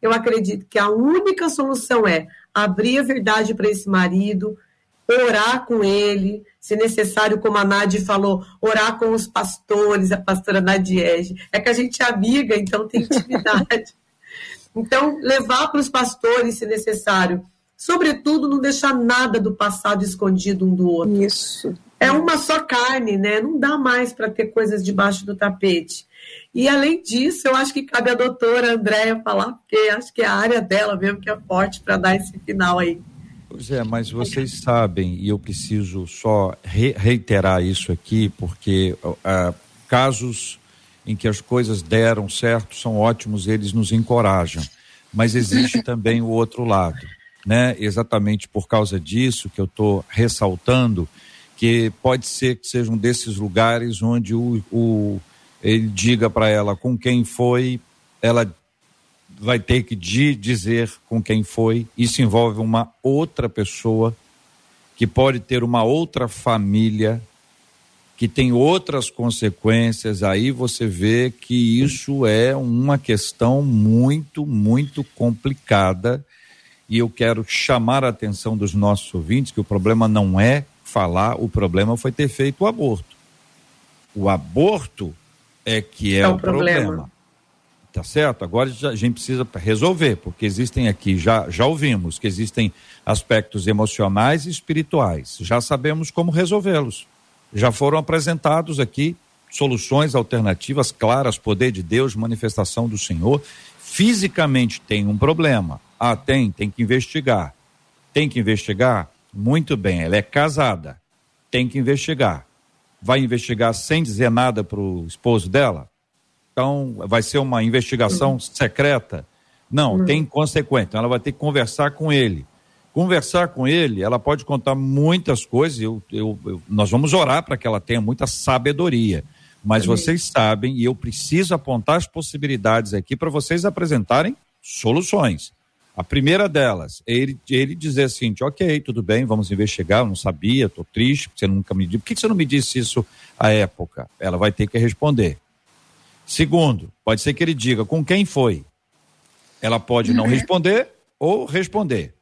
eu acredito que a única solução é abrir a verdade para esse marido, orar com ele, se necessário, como a Nadi falou, orar com os pastores, a pastora Nadiege. É que a gente é amiga, então tem intimidade. então, levar para os pastores, se necessário. Sobretudo, não deixar nada do passado escondido um do outro. Isso. É uma só carne, né? Não dá mais para ter coisas debaixo do tapete. E além disso, eu acho que cabe à doutora Andréia falar, porque acho que é a área dela mesmo que é forte para dar esse final aí. Pois é, mas vocês sabem, e eu preciso só re reiterar isso aqui, porque uh, casos em que as coisas deram certo são ótimos, eles nos encorajam. Mas existe também o outro lado, né? Exatamente por causa disso que eu estou ressaltando que pode ser que seja um desses lugares onde o, o ele diga para ela com quem foi, ela vai ter que dizer com quem foi. Isso envolve uma outra pessoa que pode ter uma outra família que tem outras consequências. Aí você vê que isso é uma questão muito, muito complicada. E eu quero chamar a atenção dos nossos ouvintes que o problema não é falar, o problema foi ter feito o aborto. O aborto é que é, é o, problema. problema. Tá certo? Agora a gente precisa resolver, porque existem aqui, já, já ouvimos que existem aspectos emocionais e espirituais. Já sabemos como resolvê-los. Já foram apresentados aqui soluções alternativas claras, poder de Deus, manifestação do Senhor. Fisicamente tem um problema. Ah, tem, tem que investigar. Tem que investigar? Muito bem, ela é casada. Tem que investigar. Vai investigar sem dizer nada para o esposo dela? Então, vai ser uma investigação uhum. secreta? Não, tem consequência. Então, ela vai ter que conversar com ele. Conversar com ele, ela pode contar muitas coisas. Eu, eu, eu nós vamos orar para que ela tenha muita sabedoria. Mas vocês sabem, e eu preciso apontar as possibilidades aqui para vocês apresentarem soluções. A primeira delas, ele, ele dizer assim, ok, tudo bem, vamos investigar, eu não sabia, estou triste, você nunca me disse. Por que você não me disse isso à época? Ela vai ter que responder. Segundo, pode ser que ele diga com quem foi. Ela pode não responder ou responder.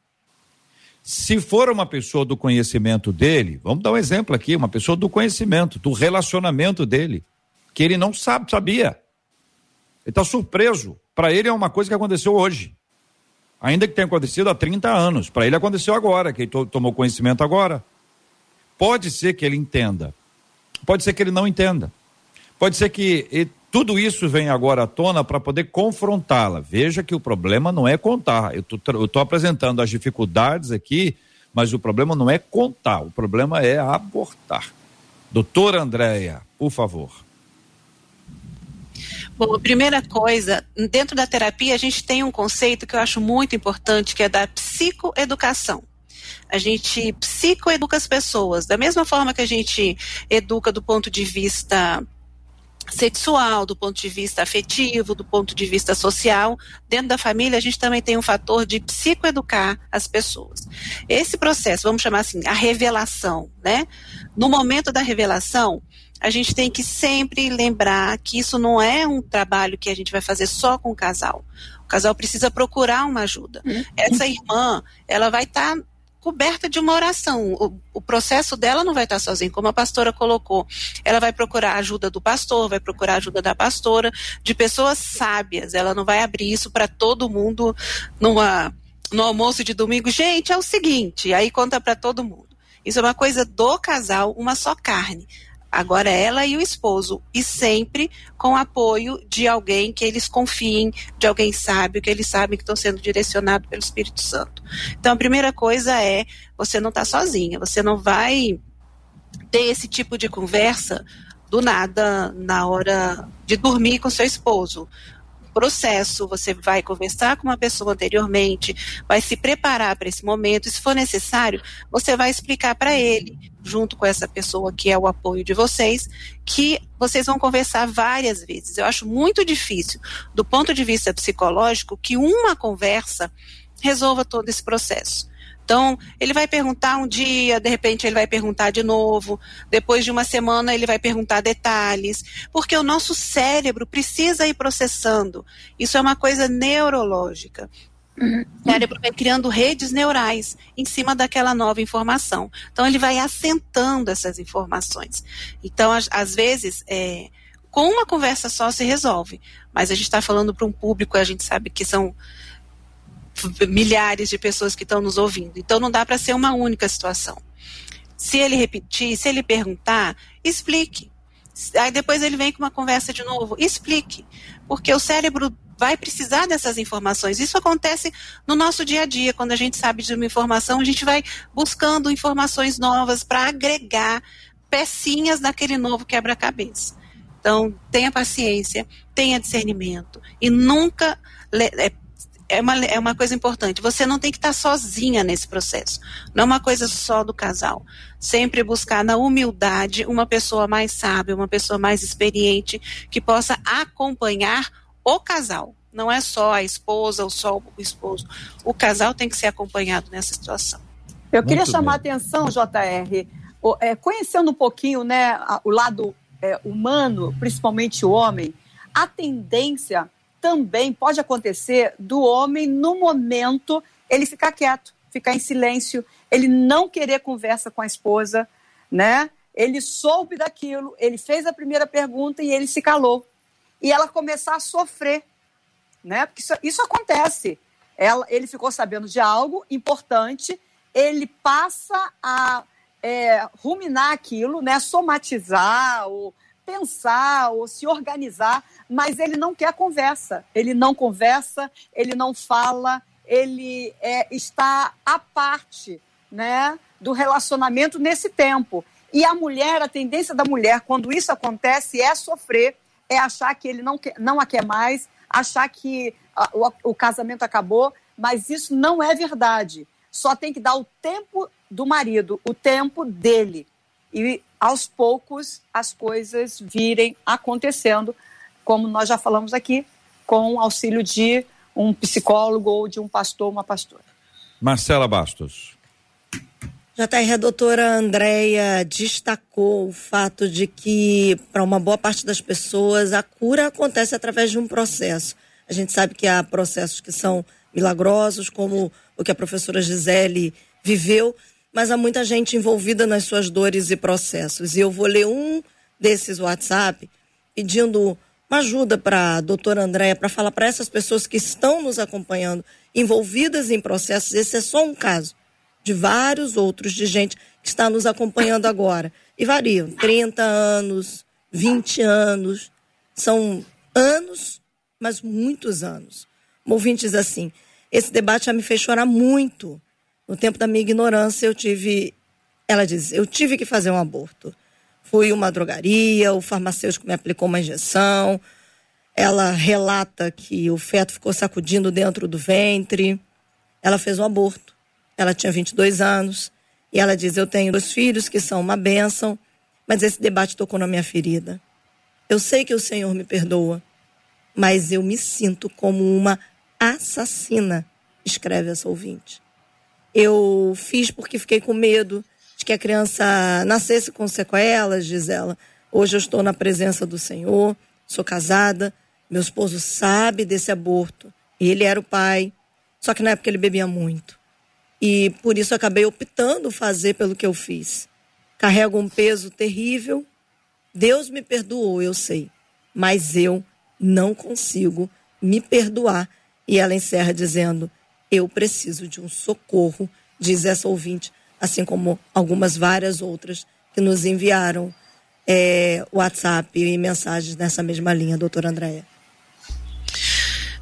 Se for uma pessoa do conhecimento dele, vamos dar um exemplo aqui, uma pessoa do conhecimento, do relacionamento dele, que ele não sabe, sabia. Ele está surpreso. Para ele é uma coisa que aconteceu hoje. Ainda que tenha acontecido há 30 anos. Para ele aconteceu agora, que ele tomou conhecimento agora. Pode ser que ele entenda. Pode ser que ele não entenda. Pode ser que tudo isso venha agora à tona para poder confrontá-la. Veja que o problema não é contar. Eu estou apresentando as dificuldades aqui, mas o problema não é contar, o problema é abortar. Doutora Andréia, por favor. Bom, a primeira coisa, dentro da terapia, a gente tem um conceito que eu acho muito importante, que é da psicoeducação. A gente psicoeduca as pessoas, da mesma forma que a gente educa do ponto de vista sexual, do ponto de vista afetivo, do ponto de vista social. Dentro da família, a gente também tem um fator de psicoeducar as pessoas. Esse processo, vamos chamar assim, a revelação, né? No momento da revelação, a gente tem que sempre lembrar que isso não é um trabalho que a gente vai fazer só com o casal. O casal precisa procurar uma ajuda. Uhum. Essa irmã, ela vai estar tá coberta de uma oração. O, o, processo dela não vai estar tá sozinho, como a pastora colocou. Ela vai procurar a ajuda do pastor, vai procurar a ajuda da pastora, de pessoas sábias. Ela não vai abrir isso para todo mundo numa, no almoço de domingo. Gente, é o seguinte, aí conta para todo mundo. Isso é uma coisa do casal, uma só carne. Agora ela e o esposo, e sempre com apoio de alguém que eles confiem, de alguém sábio, que eles sabem que estão sendo direcionados pelo Espírito Santo. Então a primeira coisa é, você não está sozinha, você não vai ter esse tipo de conversa do nada na hora de dormir com seu esposo. Processo, você vai conversar com uma pessoa anteriormente, vai se preparar para esse momento, e se for necessário, você vai explicar para ele, junto com essa pessoa que é o apoio de vocês, que vocês vão conversar várias vezes. Eu acho muito difícil, do ponto de vista psicológico, que uma conversa resolva todo esse processo. Então, ele vai perguntar um dia, de repente ele vai perguntar de novo, depois de uma semana ele vai perguntar detalhes, porque o nosso cérebro precisa ir processando. Isso é uma coisa neurológica. O cérebro vai criando redes neurais em cima daquela nova informação. Então, ele vai assentando essas informações. Então, às, às vezes, é, com uma conversa só se resolve. Mas a gente está falando para um público, a gente sabe que são milhares de pessoas que estão nos ouvindo. Então não dá para ser uma única situação. Se ele repetir, se ele perguntar, explique. Aí depois ele vem com uma conversa de novo, explique. Porque o cérebro vai precisar dessas informações. Isso acontece no nosso dia a dia. Quando a gente sabe de uma informação, a gente vai buscando informações novas para agregar pecinhas naquele novo quebra-cabeça. Então, tenha paciência, tenha discernimento e nunca é, é uma, é uma coisa importante. Você não tem que estar sozinha nesse processo. Não é uma coisa só do casal. Sempre buscar na humildade uma pessoa mais sábia, uma pessoa mais experiente, que possa acompanhar o casal. Não é só a esposa ou só o esposo. O casal tem que ser acompanhado nessa situação. Eu queria Muito chamar bem. a atenção, JR, é, conhecendo um pouquinho né, o lado é, humano, principalmente o homem, a tendência também pode acontecer do homem, no momento, ele ficar quieto, ficar em silêncio, ele não querer conversa com a esposa, né? Ele soube daquilo, ele fez a primeira pergunta e ele se calou. E ela começar a sofrer, né? Porque isso, isso acontece. Ela, ele ficou sabendo de algo importante, ele passa a é, ruminar aquilo, né? Somatizar ou pensar ou se organizar, mas ele não quer conversa. Ele não conversa, ele não fala, ele é, está à parte né, do relacionamento nesse tempo. E a mulher, a tendência da mulher, quando isso acontece, é sofrer, é achar que ele não, quer, não a quer mais, achar que a, o, o casamento acabou, mas isso não é verdade. Só tem que dar o tempo do marido, o tempo dele. E aos poucos as coisas virem acontecendo, como nós já falamos aqui, com o auxílio de um psicólogo ou de um pastor uma pastora. Marcela Bastos. JR, a doutora Andréia destacou o fato de que, para uma boa parte das pessoas, a cura acontece através de um processo. A gente sabe que há processos que são milagrosos, como o que a professora Gisele viveu, mas há muita gente envolvida nas suas dores e processos. E eu vou ler um desses WhatsApp pedindo uma ajuda para a doutora Andréia para falar para essas pessoas que estão nos acompanhando, envolvidas em processos. Esse é só um caso de vários outros, de gente que está nos acompanhando agora. E variam: 30 anos, 20 anos. São anos, mas muitos anos. Um ouvinte diz assim: esse debate já me fez chorar muito. No tempo da minha ignorância, eu tive. Ela diz: eu tive que fazer um aborto. Fui uma drogaria, o farmacêutico me aplicou uma injeção. Ela relata que o feto ficou sacudindo dentro do ventre. Ela fez um aborto. Ela tinha 22 anos. E ela diz: Eu tenho dois filhos que são uma bênção, mas esse debate tocou na minha ferida. Eu sei que o Senhor me perdoa, mas eu me sinto como uma assassina, escreve essa ouvinte. Eu fiz porque fiquei com medo de que a criança nascesse com sequelas, diz ela. Hoje eu estou na presença do Senhor, sou casada, meu esposo sabe desse aborto. Ele era o pai, só que na época ele bebia muito. E por isso acabei optando fazer pelo que eu fiz. Carrego um peso terrível. Deus me perdoou, eu sei, mas eu não consigo me perdoar. E ela encerra dizendo: Eu preciso de um socorro, diz essa ouvinte, assim como algumas várias outras que nos enviaram é, WhatsApp e mensagens nessa mesma linha, doutora Andréia.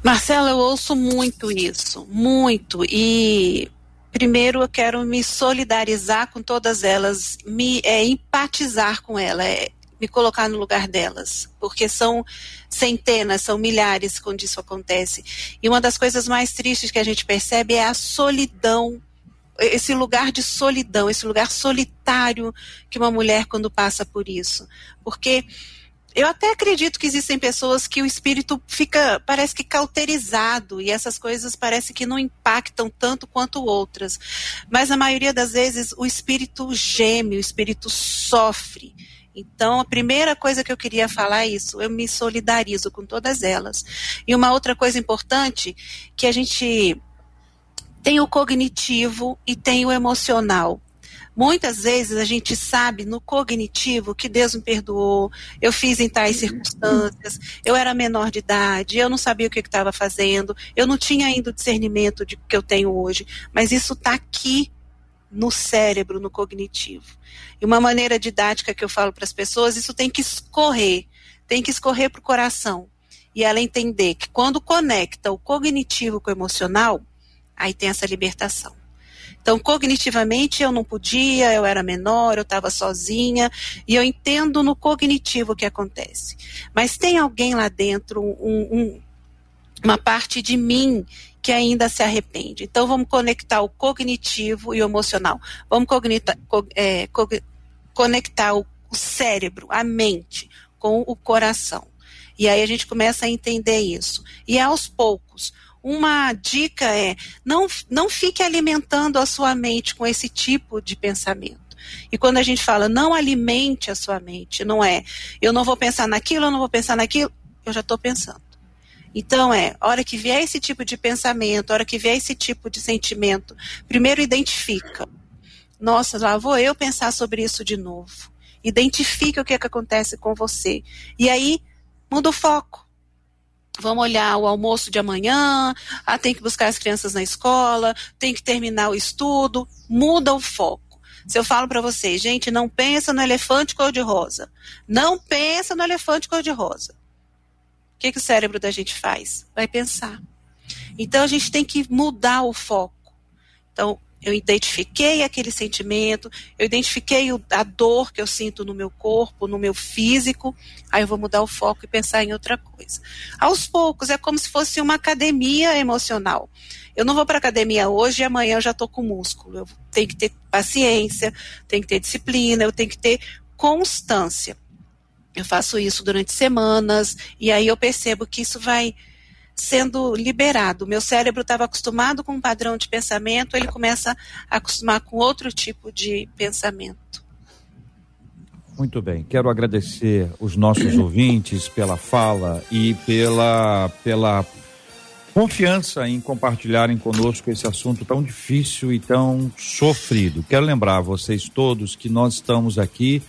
Marcela, eu ouço muito isso, muito. E primeiro eu quero me solidarizar com todas elas, me é, empatizar com elas, é, me colocar no lugar delas, porque são centenas, são milhares quando isso acontece. E uma das coisas mais tristes que a gente percebe é a solidão, esse lugar de solidão, esse lugar solitário que uma mulher quando passa por isso. Porque eu até acredito que existem pessoas que o espírito fica, parece que cauterizado e essas coisas parece que não impactam tanto quanto outras. Mas na maioria das vezes o espírito geme, o espírito sofre. Então, a primeira coisa que eu queria falar é isso, eu me solidarizo com todas elas. E uma outra coisa importante, que a gente tem o cognitivo e tem o emocional. Muitas vezes a gente sabe no cognitivo que Deus me perdoou, eu fiz em tais circunstâncias, eu era menor de idade, eu não sabia o que estava fazendo, eu não tinha ainda o discernimento de que eu tenho hoje, mas isso está aqui no cérebro, no cognitivo. E uma maneira didática que eu falo para as pessoas, isso tem que escorrer, tem que escorrer para o coração. E ela entender que quando conecta o cognitivo com o emocional, aí tem essa libertação. Então, cognitivamente eu não podia, eu era menor, eu estava sozinha, e eu entendo no cognitivo o que acontece. Mas tem alguém lá dentro, um, um, uma parte de mim que ainda se arrepende. Então, vamos conectar o cognitivo e o emocional. Vamos cognita, co, é, co, conectar o, o cérebro, a mente, com o coração. E aí a gente começa a entender isso. E aos poucos, uma dica é: não, não fique alimentando a sua mente com esse tipo de pensamento. E quando a gente fala não alimente a sua mente, não é eu não vou pensar naquilo, eu não vou pensar naquilo, eu já estou pensando. Então é, hora que vier esse tipo de pensamento, hora que vier esse tipo de sentimento, primeiro identifica. Nossa, lá vou eu pensar sobre isso de novo. Identifica o que, é que acontece com você. E aí, muda o foco. Vamos olhar o almoço de amanhã, ah, tem que buscar as crianças na escola, tem que terminar o estudo, muda o foco. Se eu falo para vocês, gente, não pensa no elefante cor-de-rosa. Não pensa no elefante cor-de-rosa que, que o cérebro da gente faz? Vai pensar. Então a gente tem que mudar o foco. Então, eu identifiquei aquele sentimento, eu identifiquei o, a dor que eu sinto no meu corpo, no meu físico, aí eu vou mudar o foco e pensar em outra coisa. Aos poucos, é como se fosse uma academia emocional. Eu não vou para academia hoje e amanhã eu já estou com músculo. Eu tenho que ter paciência, tenho que ter disciplina, eu tenho que ter constância. Eu faço isso durante semanas e aí eu percebo que isso vai sendo liberado. Meu cérebro estava acostumado com um padrão de pensamento, ele começa a acostumar com outro tipo de pensamento. Muito bem, quero agradecer os nossos ouvintes pela fala e pela, pela confiança em compartilharem conosco esse assunto tão difícil e tão sofrido. Quero lembrar vocês todos que nós estamos aqui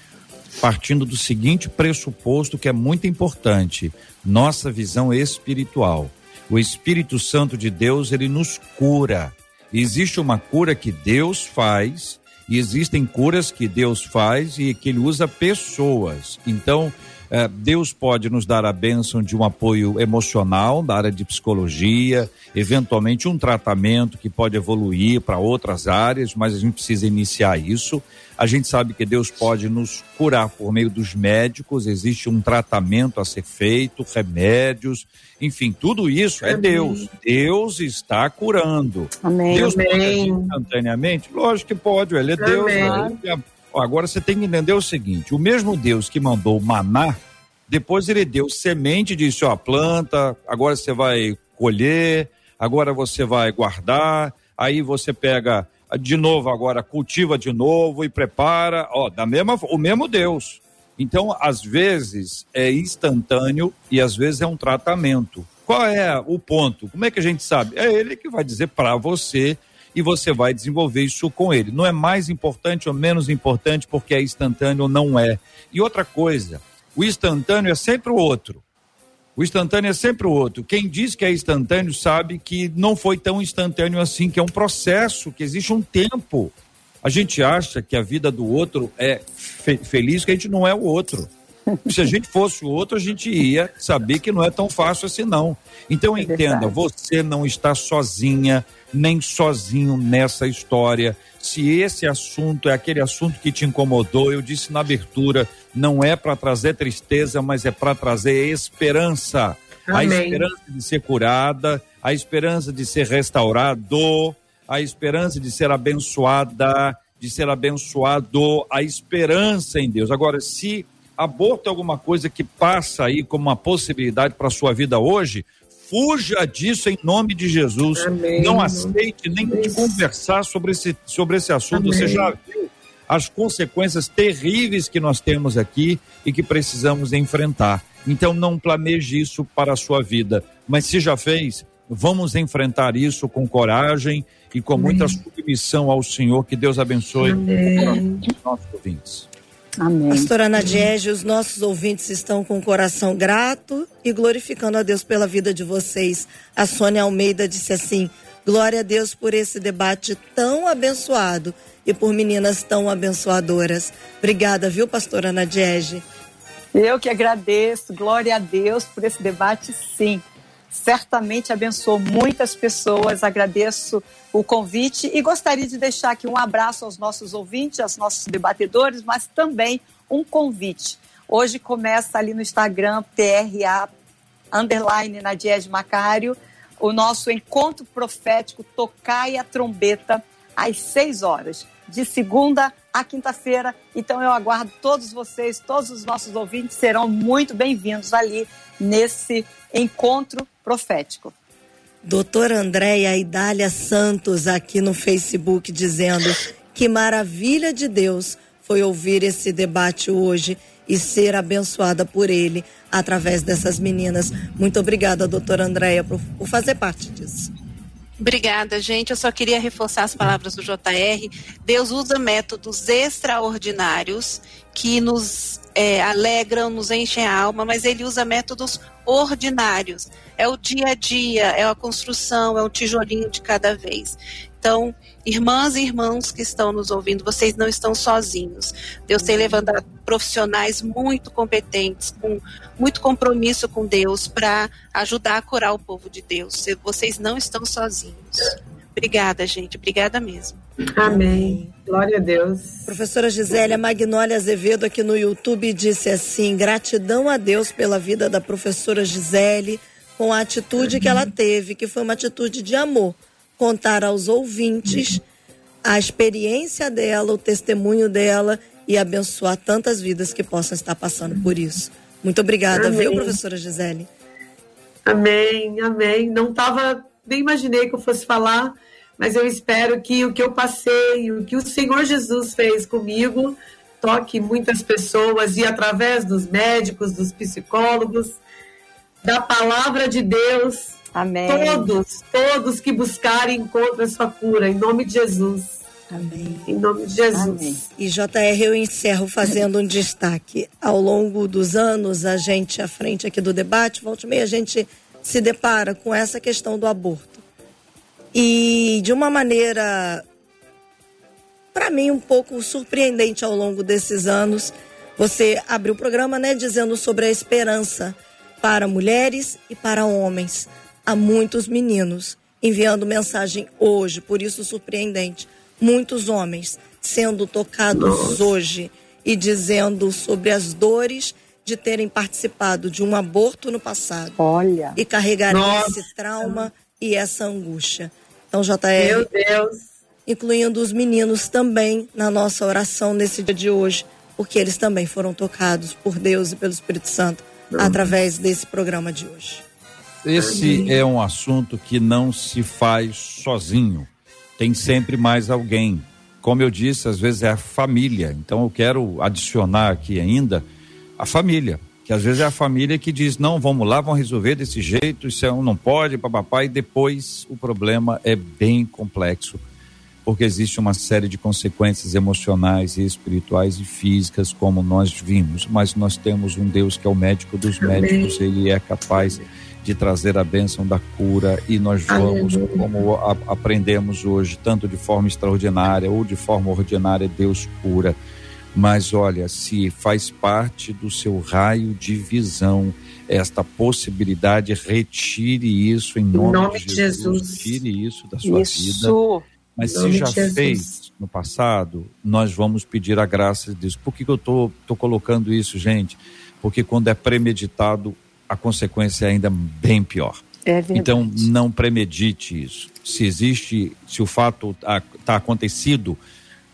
partindo do seguinte pressuposto que é muito importante: nossa visão espiritual. O Espírito Santo de Deus, ele nos cura. Existe uma cura que Deus faz e existem curas que Deus faz e que ele usa pessoas. Então, eh, Deus pode nos dar a bênção de um apoio emocional da área de psicologia, eventualmente um tratamento que pode evoluir para outras áreas, mas a gente precisa iniciar isso. A gente sabe que Deus pode nos curar por meio dos médicos, existe um tratamento a ser feito, remédios, enfim, tudo isso é Deus. Deus está curando. Amém. Deus Amém. pode agir instantaneamente? Lógico que pode, ele é Deus. Amém. Né? Agora você tem que entender o seguinte: o mesmo Deus que mandou maná, depois ele deu semente e disse: ó, planta, agora você vai colher, agora você vai guardar, aí você pega de novo agora, cultiva de novo e prepara, ó, da mesma, o mesmo Deus. Então, às vezes é instantâneo e às vezes é um tratamento. Qual é o ponto? Como é que a gente sabe? É ele que vai dizer para você e você vai desenvolver isso com ele. Não é mais importante ou menos importante porque é instantâneo ou não é. E outra coisa, o instantâneo é sempre o outro. O instantâneo é sempre o outro. Quem diz que é instantâneo sabe que não foi tão instantâneo assim, que é um processo, que existe um tempo. A gente acha que a vida do outro é fe feliz, que a gente não é o outro. Se a gente fosse o outro, a gente ia saber que não é tão fácil assim, não. Então É entenda, verdade. você não está sozinha, nem sozinho nessa história. Se esse assunto é aquele assunto que te incomodou, eu disse na abertura, não é para trazer tristeza, mas é para trazer esperança. A Amém. esperança de ser curada, a esperança de ser restaurado, a esperança de ser abençoada, de ser abençoado, a esperança em Deus. Agora, se aborto é alguma coisa que passa aí como uma possibilidade para a sua vida hoje, fuja disso em nome de Jesus. Amém. Não aceite nem Isso. conversar sobre esse, sobre esse assunto. Amém. Você já viu as consequências terríveis que nós temos aqui e que precisamos enfrentar. Então não planeje isso para a sua vida, mas se já fez, vamos enfrentar isso com coragem e com muita submissão ao Senhor. Que Deus abençoe os nossos ouvintes. Amém. Pastora Nadiege, os nossos ouvintes estão com o coração grato e glorificando a Deus pela vida de vocês. A Sônia Almeida disse assim: Glória a Deus por esse debate tão abençoado e por meninas tão abençoadoras. Obrigada, viu, pastora Nadiege? Eu que agradeço, glória a Deus por esse debate, sim. Certamente abençoou muitas pessoas, agradeço o convite e gostaria de deixar aqui um abraço aos nossos ouvintes, aos nossos debatedores, mas também um convite. Hoje começa ali no Instagram, TRA, underline Nadiege Macário, o nosso encontro profético Tocai a Trombeta, às 6 horas, de segunda a quinta-feira. Então eu aguardo todos vocês, todos os nossos ouvintes serão muito bem-vindos ali nesse encontro profético. Doutora Andréia Idália Santos aqui no Facebook dizendo que maravilha de Deus foi ouvir esse debate hoje e ser abençoada por ele através dessas meninas. Muito obrigada, doutora Andréia, por, por fazer parte disso. Obrigada, gente. Eu só queria reforçar as palavras do JR. Deus usa métodos extraordinários que nos é, alegram, nos enchem a alma, mas ele usa métodos ordinários. É o dia a dia, é a construção, é o tijolinho de cada vez. Então, irmãs e irmãos que estão nos ouvindo, vocês não estão sozinhos. Deus tem levantado profissionais muito competentes, com muito compromisso com Deus, para ajudar a curar o povo de Deus. Vocês não estão sozinhos. Obrigada, gente. Obrigada mesmo. Amém. Glória a Deus. Professora Gisélia Magnólia Azevedo aqui no YouTube disse assim: gratidão a Deus pela vida da professora Gisele, com a atitude que ela teve, que foi uma atitude de amor. Contar aos ouvintes a experiência dela, o testemunho dela e abençoar tantas vidas que possam estar passando por isso. Muito obrigada, Amém. viu, professora Gisele? Amém, amém. Não estava, nem imaginei que eu fosse falar, mas eu espero que o que eu passei, o que o Senhor Jesus fez comigo, toque muitas pessoas e através dos médicos, dos psicólogos, da palavra de Deus, Amém. todos, todos que buscarem encontrem a sua cura, em nome de Jesus. Amém. Em nome de Jesus. Amém. E JR, eu encerro fazendo um destaque. Ao longo dos anos, a gente, à frente aqui do debate, volta e meia, a gente se depara com essa questão do aborto. E de uma maneira, para mim, um pouco surpreendente ao longo desses anos, você abriu o programa né, dizendo sobre a esperança para mulheres e para homens. Há muitos meninos enviando mensagem hoje, por isso surpreendente. Muitos homens sendo tocados hoje e dizendo sobre as dores de terem participado de um aborto no passado Olha. e carregarem Nossa. esse trauma e essa angústia. Então, Meu JR, Deus. incluindo os meninos também na nossa oração nesse dia de hoje, porque eles também foram tocados por Deus e pelo Espírito Santo através desse programa de hoje. Esse é um assunto que não se faz sozinho. Tem sempre mais alguém. Como eu disse, às vezes é a família. Então eu quero adicionar aqui ainda a família. Que às vezes é a família que diz: não, vamos lá, vamos resolver desse jeito, isso é um não pode, papapá, e depois o problema é bem complexo. Porque existe uma série de consequências emocionais e espirituais e físicas, como nós vimos. Mas nós temos um Deus que é o médico dos Amém. médicos, ele é capaz de trazer a bênção da cura e nós vamos, Aleluia. como a- aprendemos hoje, tanto de forma extraordinária ou de forma ordinária, Deus cura. Mas olha, se faz parte do seu raio de visão esta possibilidade, retire isso em nome, nome de Jesus. Jesus. Tire isso da sua vida. Isso. Mas Em se já fez no passado, nós vamos pedir a graça de Deus. Por que, que eu tô, tô colocando isso, gente? Porque quando é premeditado, a consequência é ainda bem pior. É. Então, não premedite isso. Se existe, se o fato está acontecido,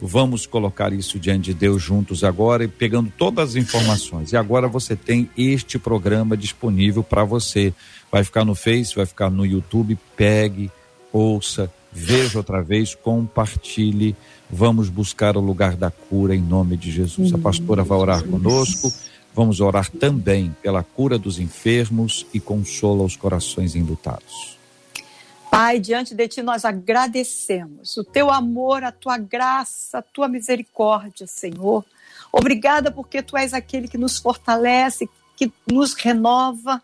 vamos colocar isso diante de Deus juntos agora e pegando todas as informações. E agora você tem este programa disponível para você. Vai ficar no Face, vai ficar no YouTube. Pegue, ouça, veja outra vez, compartilhe. Vamos buscar o lugar da cura em nome de Jesus. A pastora vai orar conosco. Vamos orar também pela cura dos enfermos e consola os corações enlutados. Pai, diante de ti nós agradecemos o teu amor, a tua graça, a tua misericórdia, Senhor. Obrigada porque tu és aquele que nos fortalece, que nos renova,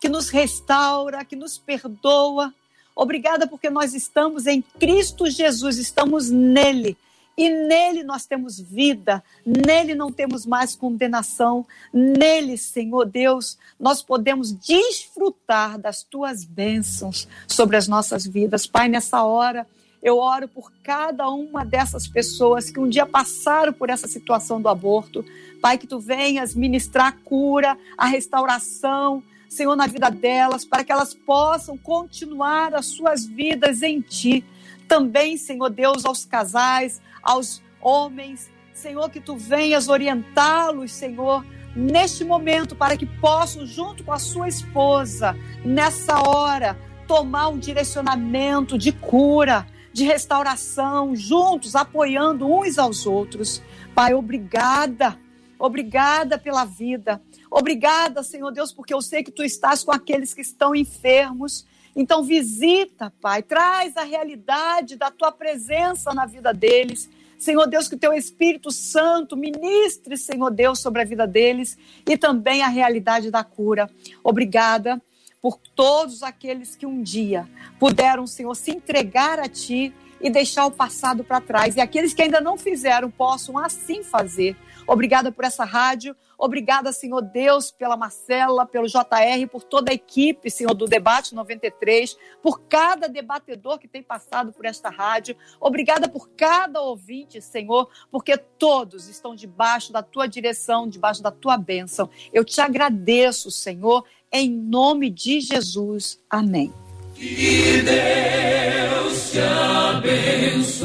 que nos restaura, que nos perdoa. Obrigada porque nós estamos em Cristo Jesus, estamos nele. E nele nós temos vida, nele não temos mais condenação, nele, Senhor Deus, nós podemos desfrutar das tuas bênçãos sobre as nossas vidas. Pai, nessa hora, eu oro por cada uma dessas pessoas que um dia passaram por essa situação do aborto. Pai, que tu venhas ministrar a cura, a restauração, Senhor, na vida delas, para que elas possam continuar as suas vidas em ti. Também, Senhor Deus, aos casais, aos homens, Senhor, que tu venhas orientá-los, Senhor, neste momento, para que possam, junto com a sua esposa, nessa hora, tomar um direcionamento de cura, de restauração, juntos, apoiando uns aos outros. Pai, obrigada, obrigada pela vida. Obrigada, Senhor Deus, porque eu sei que tu estás com aqueles que estão enfermos. Então, visita, Pai, traz a realidade da tua presença na vida deles. Senhor Deus, que o teu Espírito Santo ministre, Senhor Deus, sobre a vida deles e também a realidade da cura. Obrigada por todos aqueles que um dia puderam, Senhor, se entregar a Ti e deixar o passado para trás. E aqueles que ainda não fizeram possam assim fazer. Obrigada por essa rádio. Obrigada, Senhor Deus, pela Marcela, pelo JR, por toda a equipe, Senhor, do Debate 93, por cada debatedor que tem passado por esta rádio. Obrigada por cada ouvinte, Senhor, porque todos estão debaixo da tua direção, debaixo da tua bênção. Eu te agradeço, Senhor, em nome de Jesus. Amém. Que Deus te abençoe.